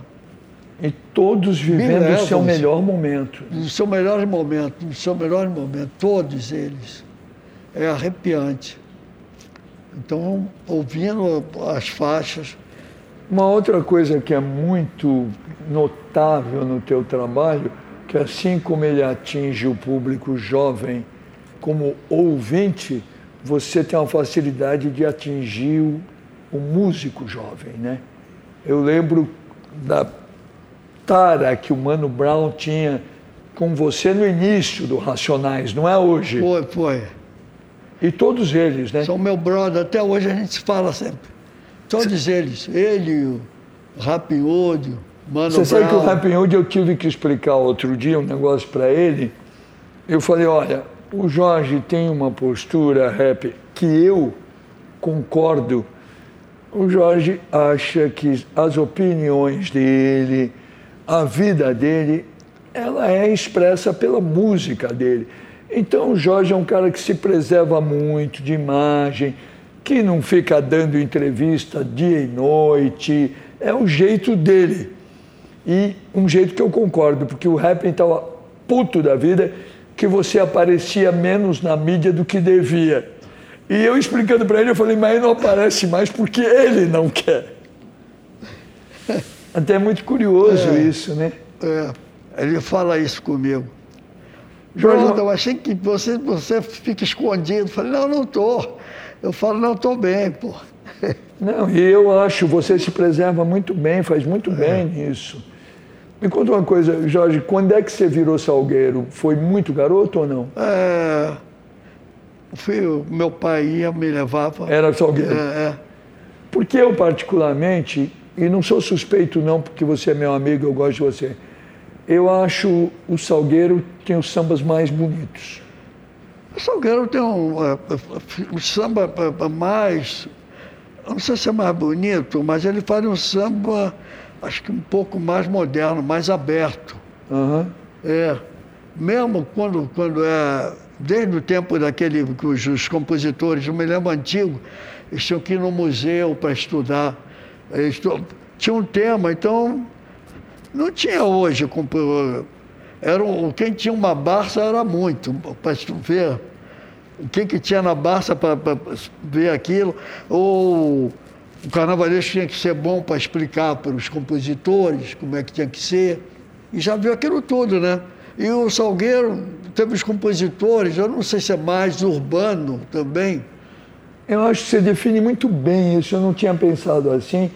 e todos vivendo o seu melhor momento. no seu melhor momento, no seu melhor momento, todos eles. É arrepiante. Então, ouvindo as faixas, Uma outra coisa que é muito notável no teu trabalho, que assim como ele atinge o público jovem como ouvinte, você tem uma facilidade de atingir o, o músico jovem, né? Eu lembro da tara que o Mano Brown tinha com você no início do Racionais, não é hoje? foi, foi. E todos eles, né? São meu brother, até hoje a gente se fala sempre. Todos eles. Ele, o Rapinhodio, Mano Você sabe que o Brown. Rapinhood eu tive que explicar outro dia um negócio para ele. Eu falei, olha, o Jorge tem uma postura rap que eu concordo. O Jorge acha que as opiniões dele, a vida dele, ela é expressa pela música dele. Então o Jorge é um cara que se preserva muito de imagem, que não fica dando entrevista dia e noite. É o jeito dele. E um jeito que eu concordo, porque o Rapping estava puto da vida que você aparecia menos na mídia do que devia. E eu explicando para ele, eu falei, mas ele não aparece mais porque ele não quer. Até é muito curioso É. isso, né? É, ele fala isso comigo. Jorge, eu achei que você, você fica escondido. Eu falei, não, não estou. Eu falo, não, estou bem, pô. Não, e eu acho, você se preserva muito bem, faz muito bem nisso. Me conta uma coisa, Jorge, quando é que você virou salgueiro? Foi muito garoto ou não? É, fui, meu pai ia, me levava. Era salgueiro. É, é. Porque eu, particularmente, e não sou suspeito não, porque você é meu amigo, eu gosto de você, eu acho o Salgueiro tem os sambas mais bonitos. O Salgueiro tem um, é, um samba é, é, mais. Não sei se é mais bonito, mas ele faz um samba, acho que um pouco mais moderno, mais aberto. Aham. É. Mesmo quando, quando é. Desde o tempo daquele que os, os compositores, eu me lembro antigo, eles tinham que ir no museu para estudar. Eles tinha um tema, então não tinha hoje. Era quem tinha uma Barça era muito, para ver o que, que tinha na Barça para ver aquilo. Ou o carnavalesco tinha que ser bom para explicar para os compositores como é que tinha que ser. E já viu aquilo tudo, né? E o Salgueiro teve os compositores, eu não sei se é mais urbano também. Eu acho que você define muito bem isso, eu não tinha pensado assim.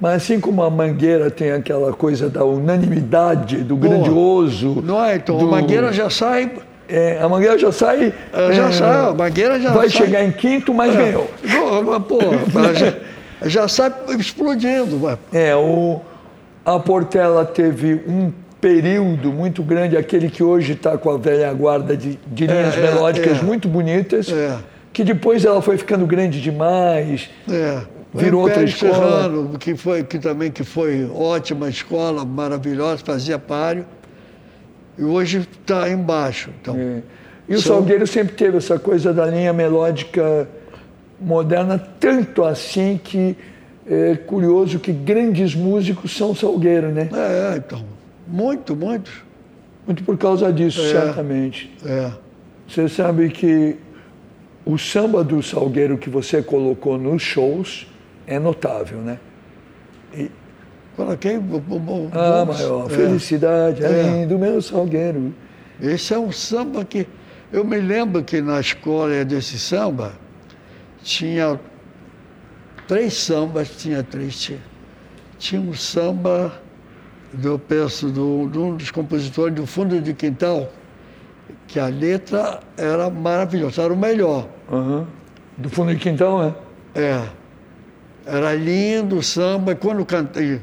Mas assim como a Mangueira tem aquela coisa da unanimidade, do grandioso. Não é? Então, do- a Mangueira já sai. É, a Mangueira já sai. eh, Já é, sai, a Mangueira já Vai sai. chegar em quinto, mas ganhou. Pô, Pô, já, já sai explodindo. vai. É, o, a Portela teve um período muito grande, aquele que hoje está com a velha guarda de, de linhas É, é, melódicas é. muito bonitas, É. que depois ela foi ficando grande demais. É. Virou outra escola. Serrano, que, foi, que também que foi ótima escola, maravilhosa, fazia páreo. E hoje está embaixo. Então, É. E o São- Salgueiro sempre teve essa coisa da linha melódica moderna, tanto assim que é curioso que grandes músicos são Salgueiro, né? é, então. Muito, muito. Muito por causa disso, É. certamente. É. Você sabe que o samba do Salgueiro que você colocou nos shows é notável, né? Coloquei. bo- bo- bo- Ah, maior É. felicidade, É. além do meu Salgueiro. Esse é um samba que. Eu me lembro que na escola desse samba tinha três sambas, tinha três. Tinha, um samba, do, eu penso, do, de um dos compositores do fundo de quintal, que a letra era maravilhosa, era o melhor. Aham. Do fundo de quintal, né? É. Era lindo o samba, e quando cantei,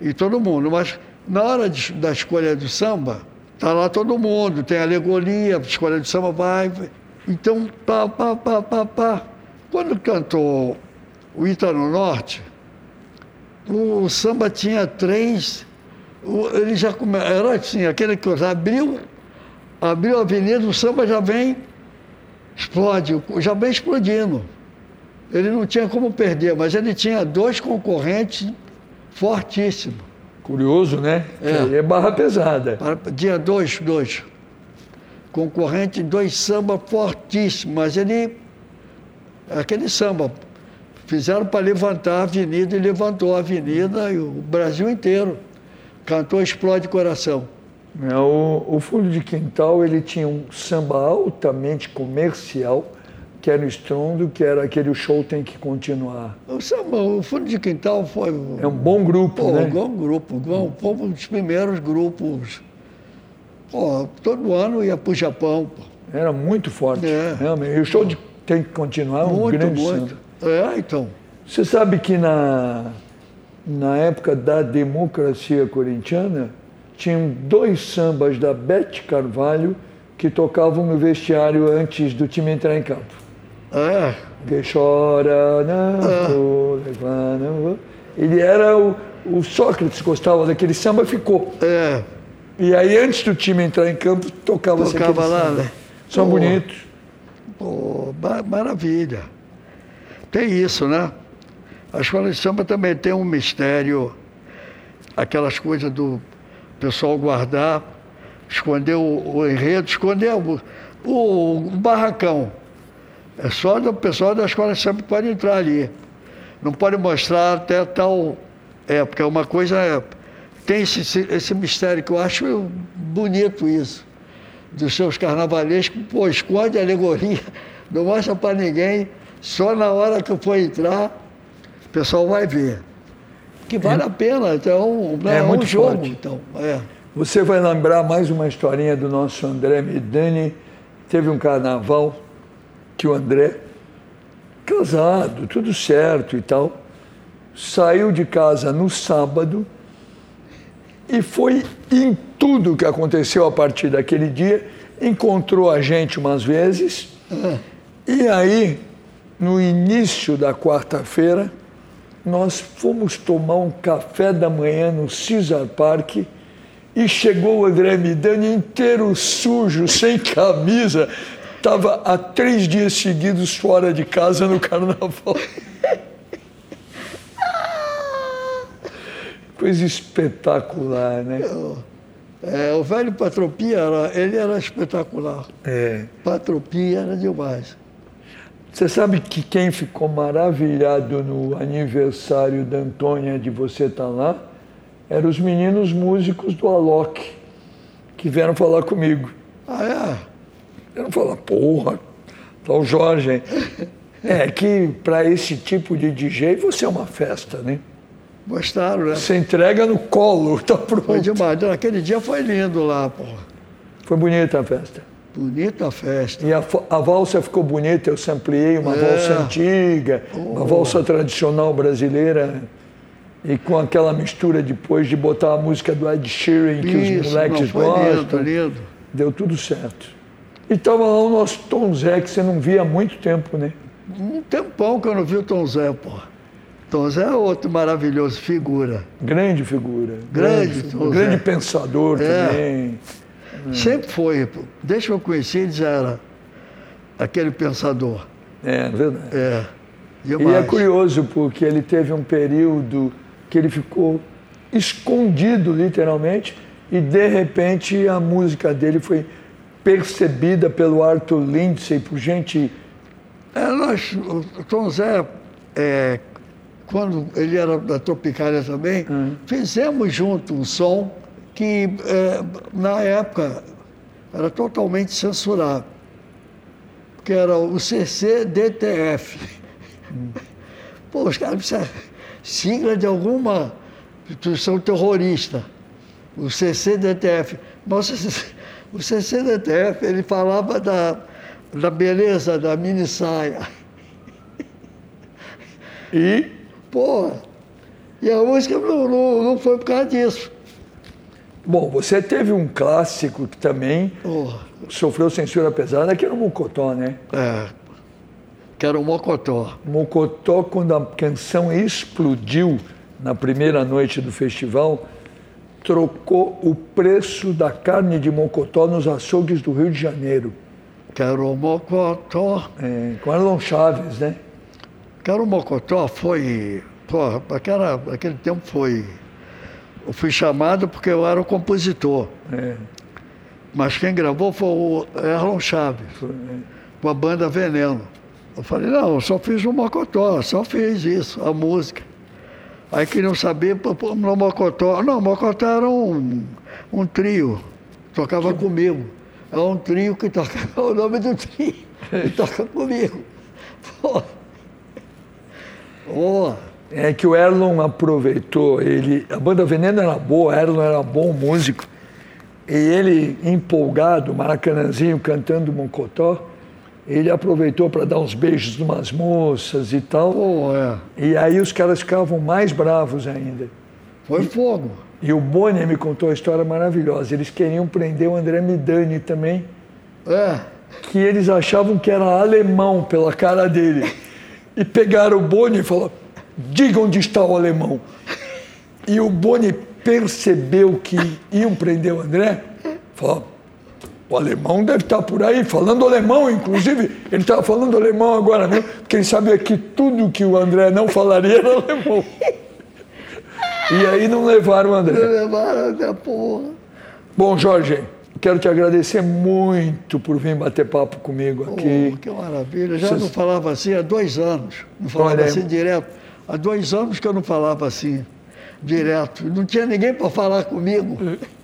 e todo mundo, mas na hora de- da escolha do samba, tá lá todo mundo, tem alegoria, a escolha do samba vai. Então, pá, pá, pá, pá, pá. Quando cantou o Ita no Norte, o samba tinha três, ele já come, era assim, aquele que abriu, abriu a avenida, o samba já vem, explode, já vem explodindo. Ele não tinha como perder, mas ele tinha dois concorrentes fortíssimos. Curioso, né? É. É barra pesada. Tinha dois, dois. Concorrentes, dois samba fortíssimos, mas ele. Aquele samba. Fizeram para levantar a avenida e levantou a avenida e o Brasil inteiro. Cantou Explode Coração. É, O, o fundo de quintal ele tinha um samba altamente comercial, que era o estrondo, que era aquele o show tem que continuar. O samba, o Fundo de Quintal foi. É um bom grupo, Pô, né? um grupo, igual, foi um dos primeiros grupos. Pô, todo ano ia para o Japão. Pô. Era muito forte. É. Realmente. E o show de tem que continuar, é um muito, grande muito. samba. É, então. Você sabe que na, na época da democracia corintiana, tinham dois sambas da Bete Carvalho que tocavam no vestiário antes do time entrar em campo. É, Que chora, não vou levar, não vou. Ele era o, o Sócrates gostava daquele samba, ficou. é. E aí, antes do time entrar em campo, Tocava aquele lá, samba. né? São bonitos. Pô, ma- maravilha. Tem isso, né? A escola de samba também tem um mistério, aquelas coisas do pessoal guardar, esconder o, o enredo, esconder o, o, o barracão. É só o pessoal da escola de samba pode entrar ali. Não pode mostrar até tal época. É uma coisa. Tem esse, esse- esse mistério que eu acho bonito isso dos seus carnavalescos, pô, esconde a alegoria, não mostra para ninguém, só na hora que for entrar, o pessoal vai ver. Que vale a pena, então, né, É é, um muito jogo, forte. então. É. Você vai lembrar mais uma historinha do nosso André Medani. Teve um carnaval que o André, casado, tudo certo e tal, saiu de casa no sábado e foi em tudo que aconteceu a partir daquele dia, encontrou a gente umas vezes, e aí, no início da quarta-feira, nós fomos tomar um café da manhã no Caesar Park e chegou o André Midani inteiro sujo, sem camisa. Estava há três dias seguidos fora de casa no carnaval. Coisa espetacular, né? É, o velho Patropia, era, ele era espetacular. É. Patropia era demais. Você sabe que quem ficou maravilhado no aniversário da Antônia de você estar lá eram os meninos músicos do Alok, que vieram falar comigo. Ah, é? Vieram falar, porra, tá o Jorge. hein?" É que para esse tipo de DJ você é uma festa, né? Gostaram, né? Você entrega no colo, tá Foi pronto. demais. Aquele dia foi lindo lá, pô. Foi bonita a festa. Bonita a festa. E a, a valsa ficou bonita, eu sampliei uma É. valsa antiga, uma valsa tradicional brasileira, e com aquela mistura depois de botar a música do Ed Sheeran, que os Isso, moleques não, foi gostam. lindo, lindo. Deu tudo certo. E estava lá o nosso Tom Zé, que você não via há muito tempo, né? Um tempão que eu não vi o Tom Zé, pô. Tom Zé é outro maravilhoso, figura. Grande figura. Grande, figura, Tom grande pensador É. também. Sempre foi. Desde que eu conheci, ele já era aquele pensador. É, verdade. É. E é Demais. curioso porque ele teve um período que ele ficou escondido, literalmente, e de repente a música dele foi percebida pelo Arthur Lindsay, por gente. É, nós, o Tom Zé, é, quando ele era da Tropicália também, fizemos junto um som que, é, na época, era totalmente censurado. Que era o CCDTF. Pô, os caras precisam sigla de alguma instituição terrorista. O CCDTF. Nossa, o CCDTF, ele falava da, da beleza da mini saia. E Pô, e a música não, não, não foi por causa disso. Bom, você teve um clássico que também Porra, sofreu censura pesada, que era o Mocotó, né? é, que era o Mocotó. Mocotó, quando a canção explodiu na primeira noite do festival, trocou o preço da carne de Mocotó nos açougues do Rio de Janeiro, Que era o Mocotó. é, com Arlon Chaves, né? Que era o Mocotó foi. Porra, aquela, aquele tempo foi. Eu fui chamado porque eu era o compositor. É, Mas quem gravou foi o Erlon Chaves, com a banda Veneno. Eu falei, não, eu só fiz o Mocotó, só fiz isso, a música. Aí queriam saber, no Mocotó. Não, Mocotó era um, um trio, tocava comigo. É um trio que toca, é o nome do trio, que toca comigo. Pô. Pô, É que o Erlon aproveitou, ele, a banda Veneno era boa, Erlon era bom músico, e ele empolgado, Maracanãzinho cantando Mocotó, ele aproveitou para dar uns beijos numas moças e tal. Pô, é. E aí os caras ficavam mais bravos ainda. Foi fogo. E o Boni me contou uma história maravilhosa. Eles queriam prender o André Midani também, É. que eles achavam que era alemão pela cara dele. E pegaram o Boni e falaram: diga onde está o alemão. E o Boni percebeu que iam prender o André, falou: o alemão deve estar por aí, falando alemão, inclusive. Ele estava falando alemão agora mesmo, porque ele sabia que tudo que o André não falaria era alemão. E aí não levaram o André. Levaram da porra. Bom, Jorge, quero te agradecer muito por vir bater papo comigo aqui. Pô, que maravilha. Já Vocês- não falava assim há dois anos. Não falava Olha, assim direto. Há dois anos que eu não falava assim, direto. Não tinha ninguém para falar comigo.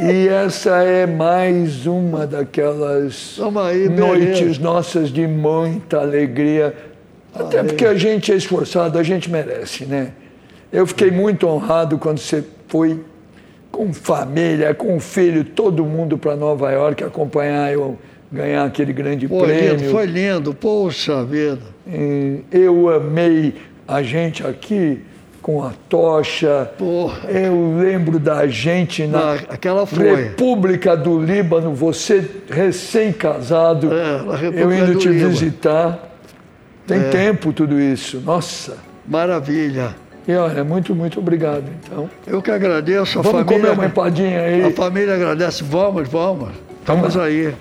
E essa é mais uma daquelas aí, noites nossas de muita alegria. Até porque a gente é esforçado, a gente merece, né? Eu fiquei muito honrado quando você foi com família, com filho, todo mundo para Nova York acompanhar eu ganhar aquele grande Foi prêmio. lindo, foi lindo. Poxa vida. Eu amei a gente aqui com a tocha. Porra. Eu lembro da gente na foi. República do Líbano, você recém-casado, É, eu indo do te Líbano. visitar. Tem É. tempo tudo isso, nossa. Maravilha. E olha, muito, muito obrigado. Então, Eu que agradeço. A vamos família, comer uma empadinha aí. A família agradece. Vamos, vamos. Estamos aí.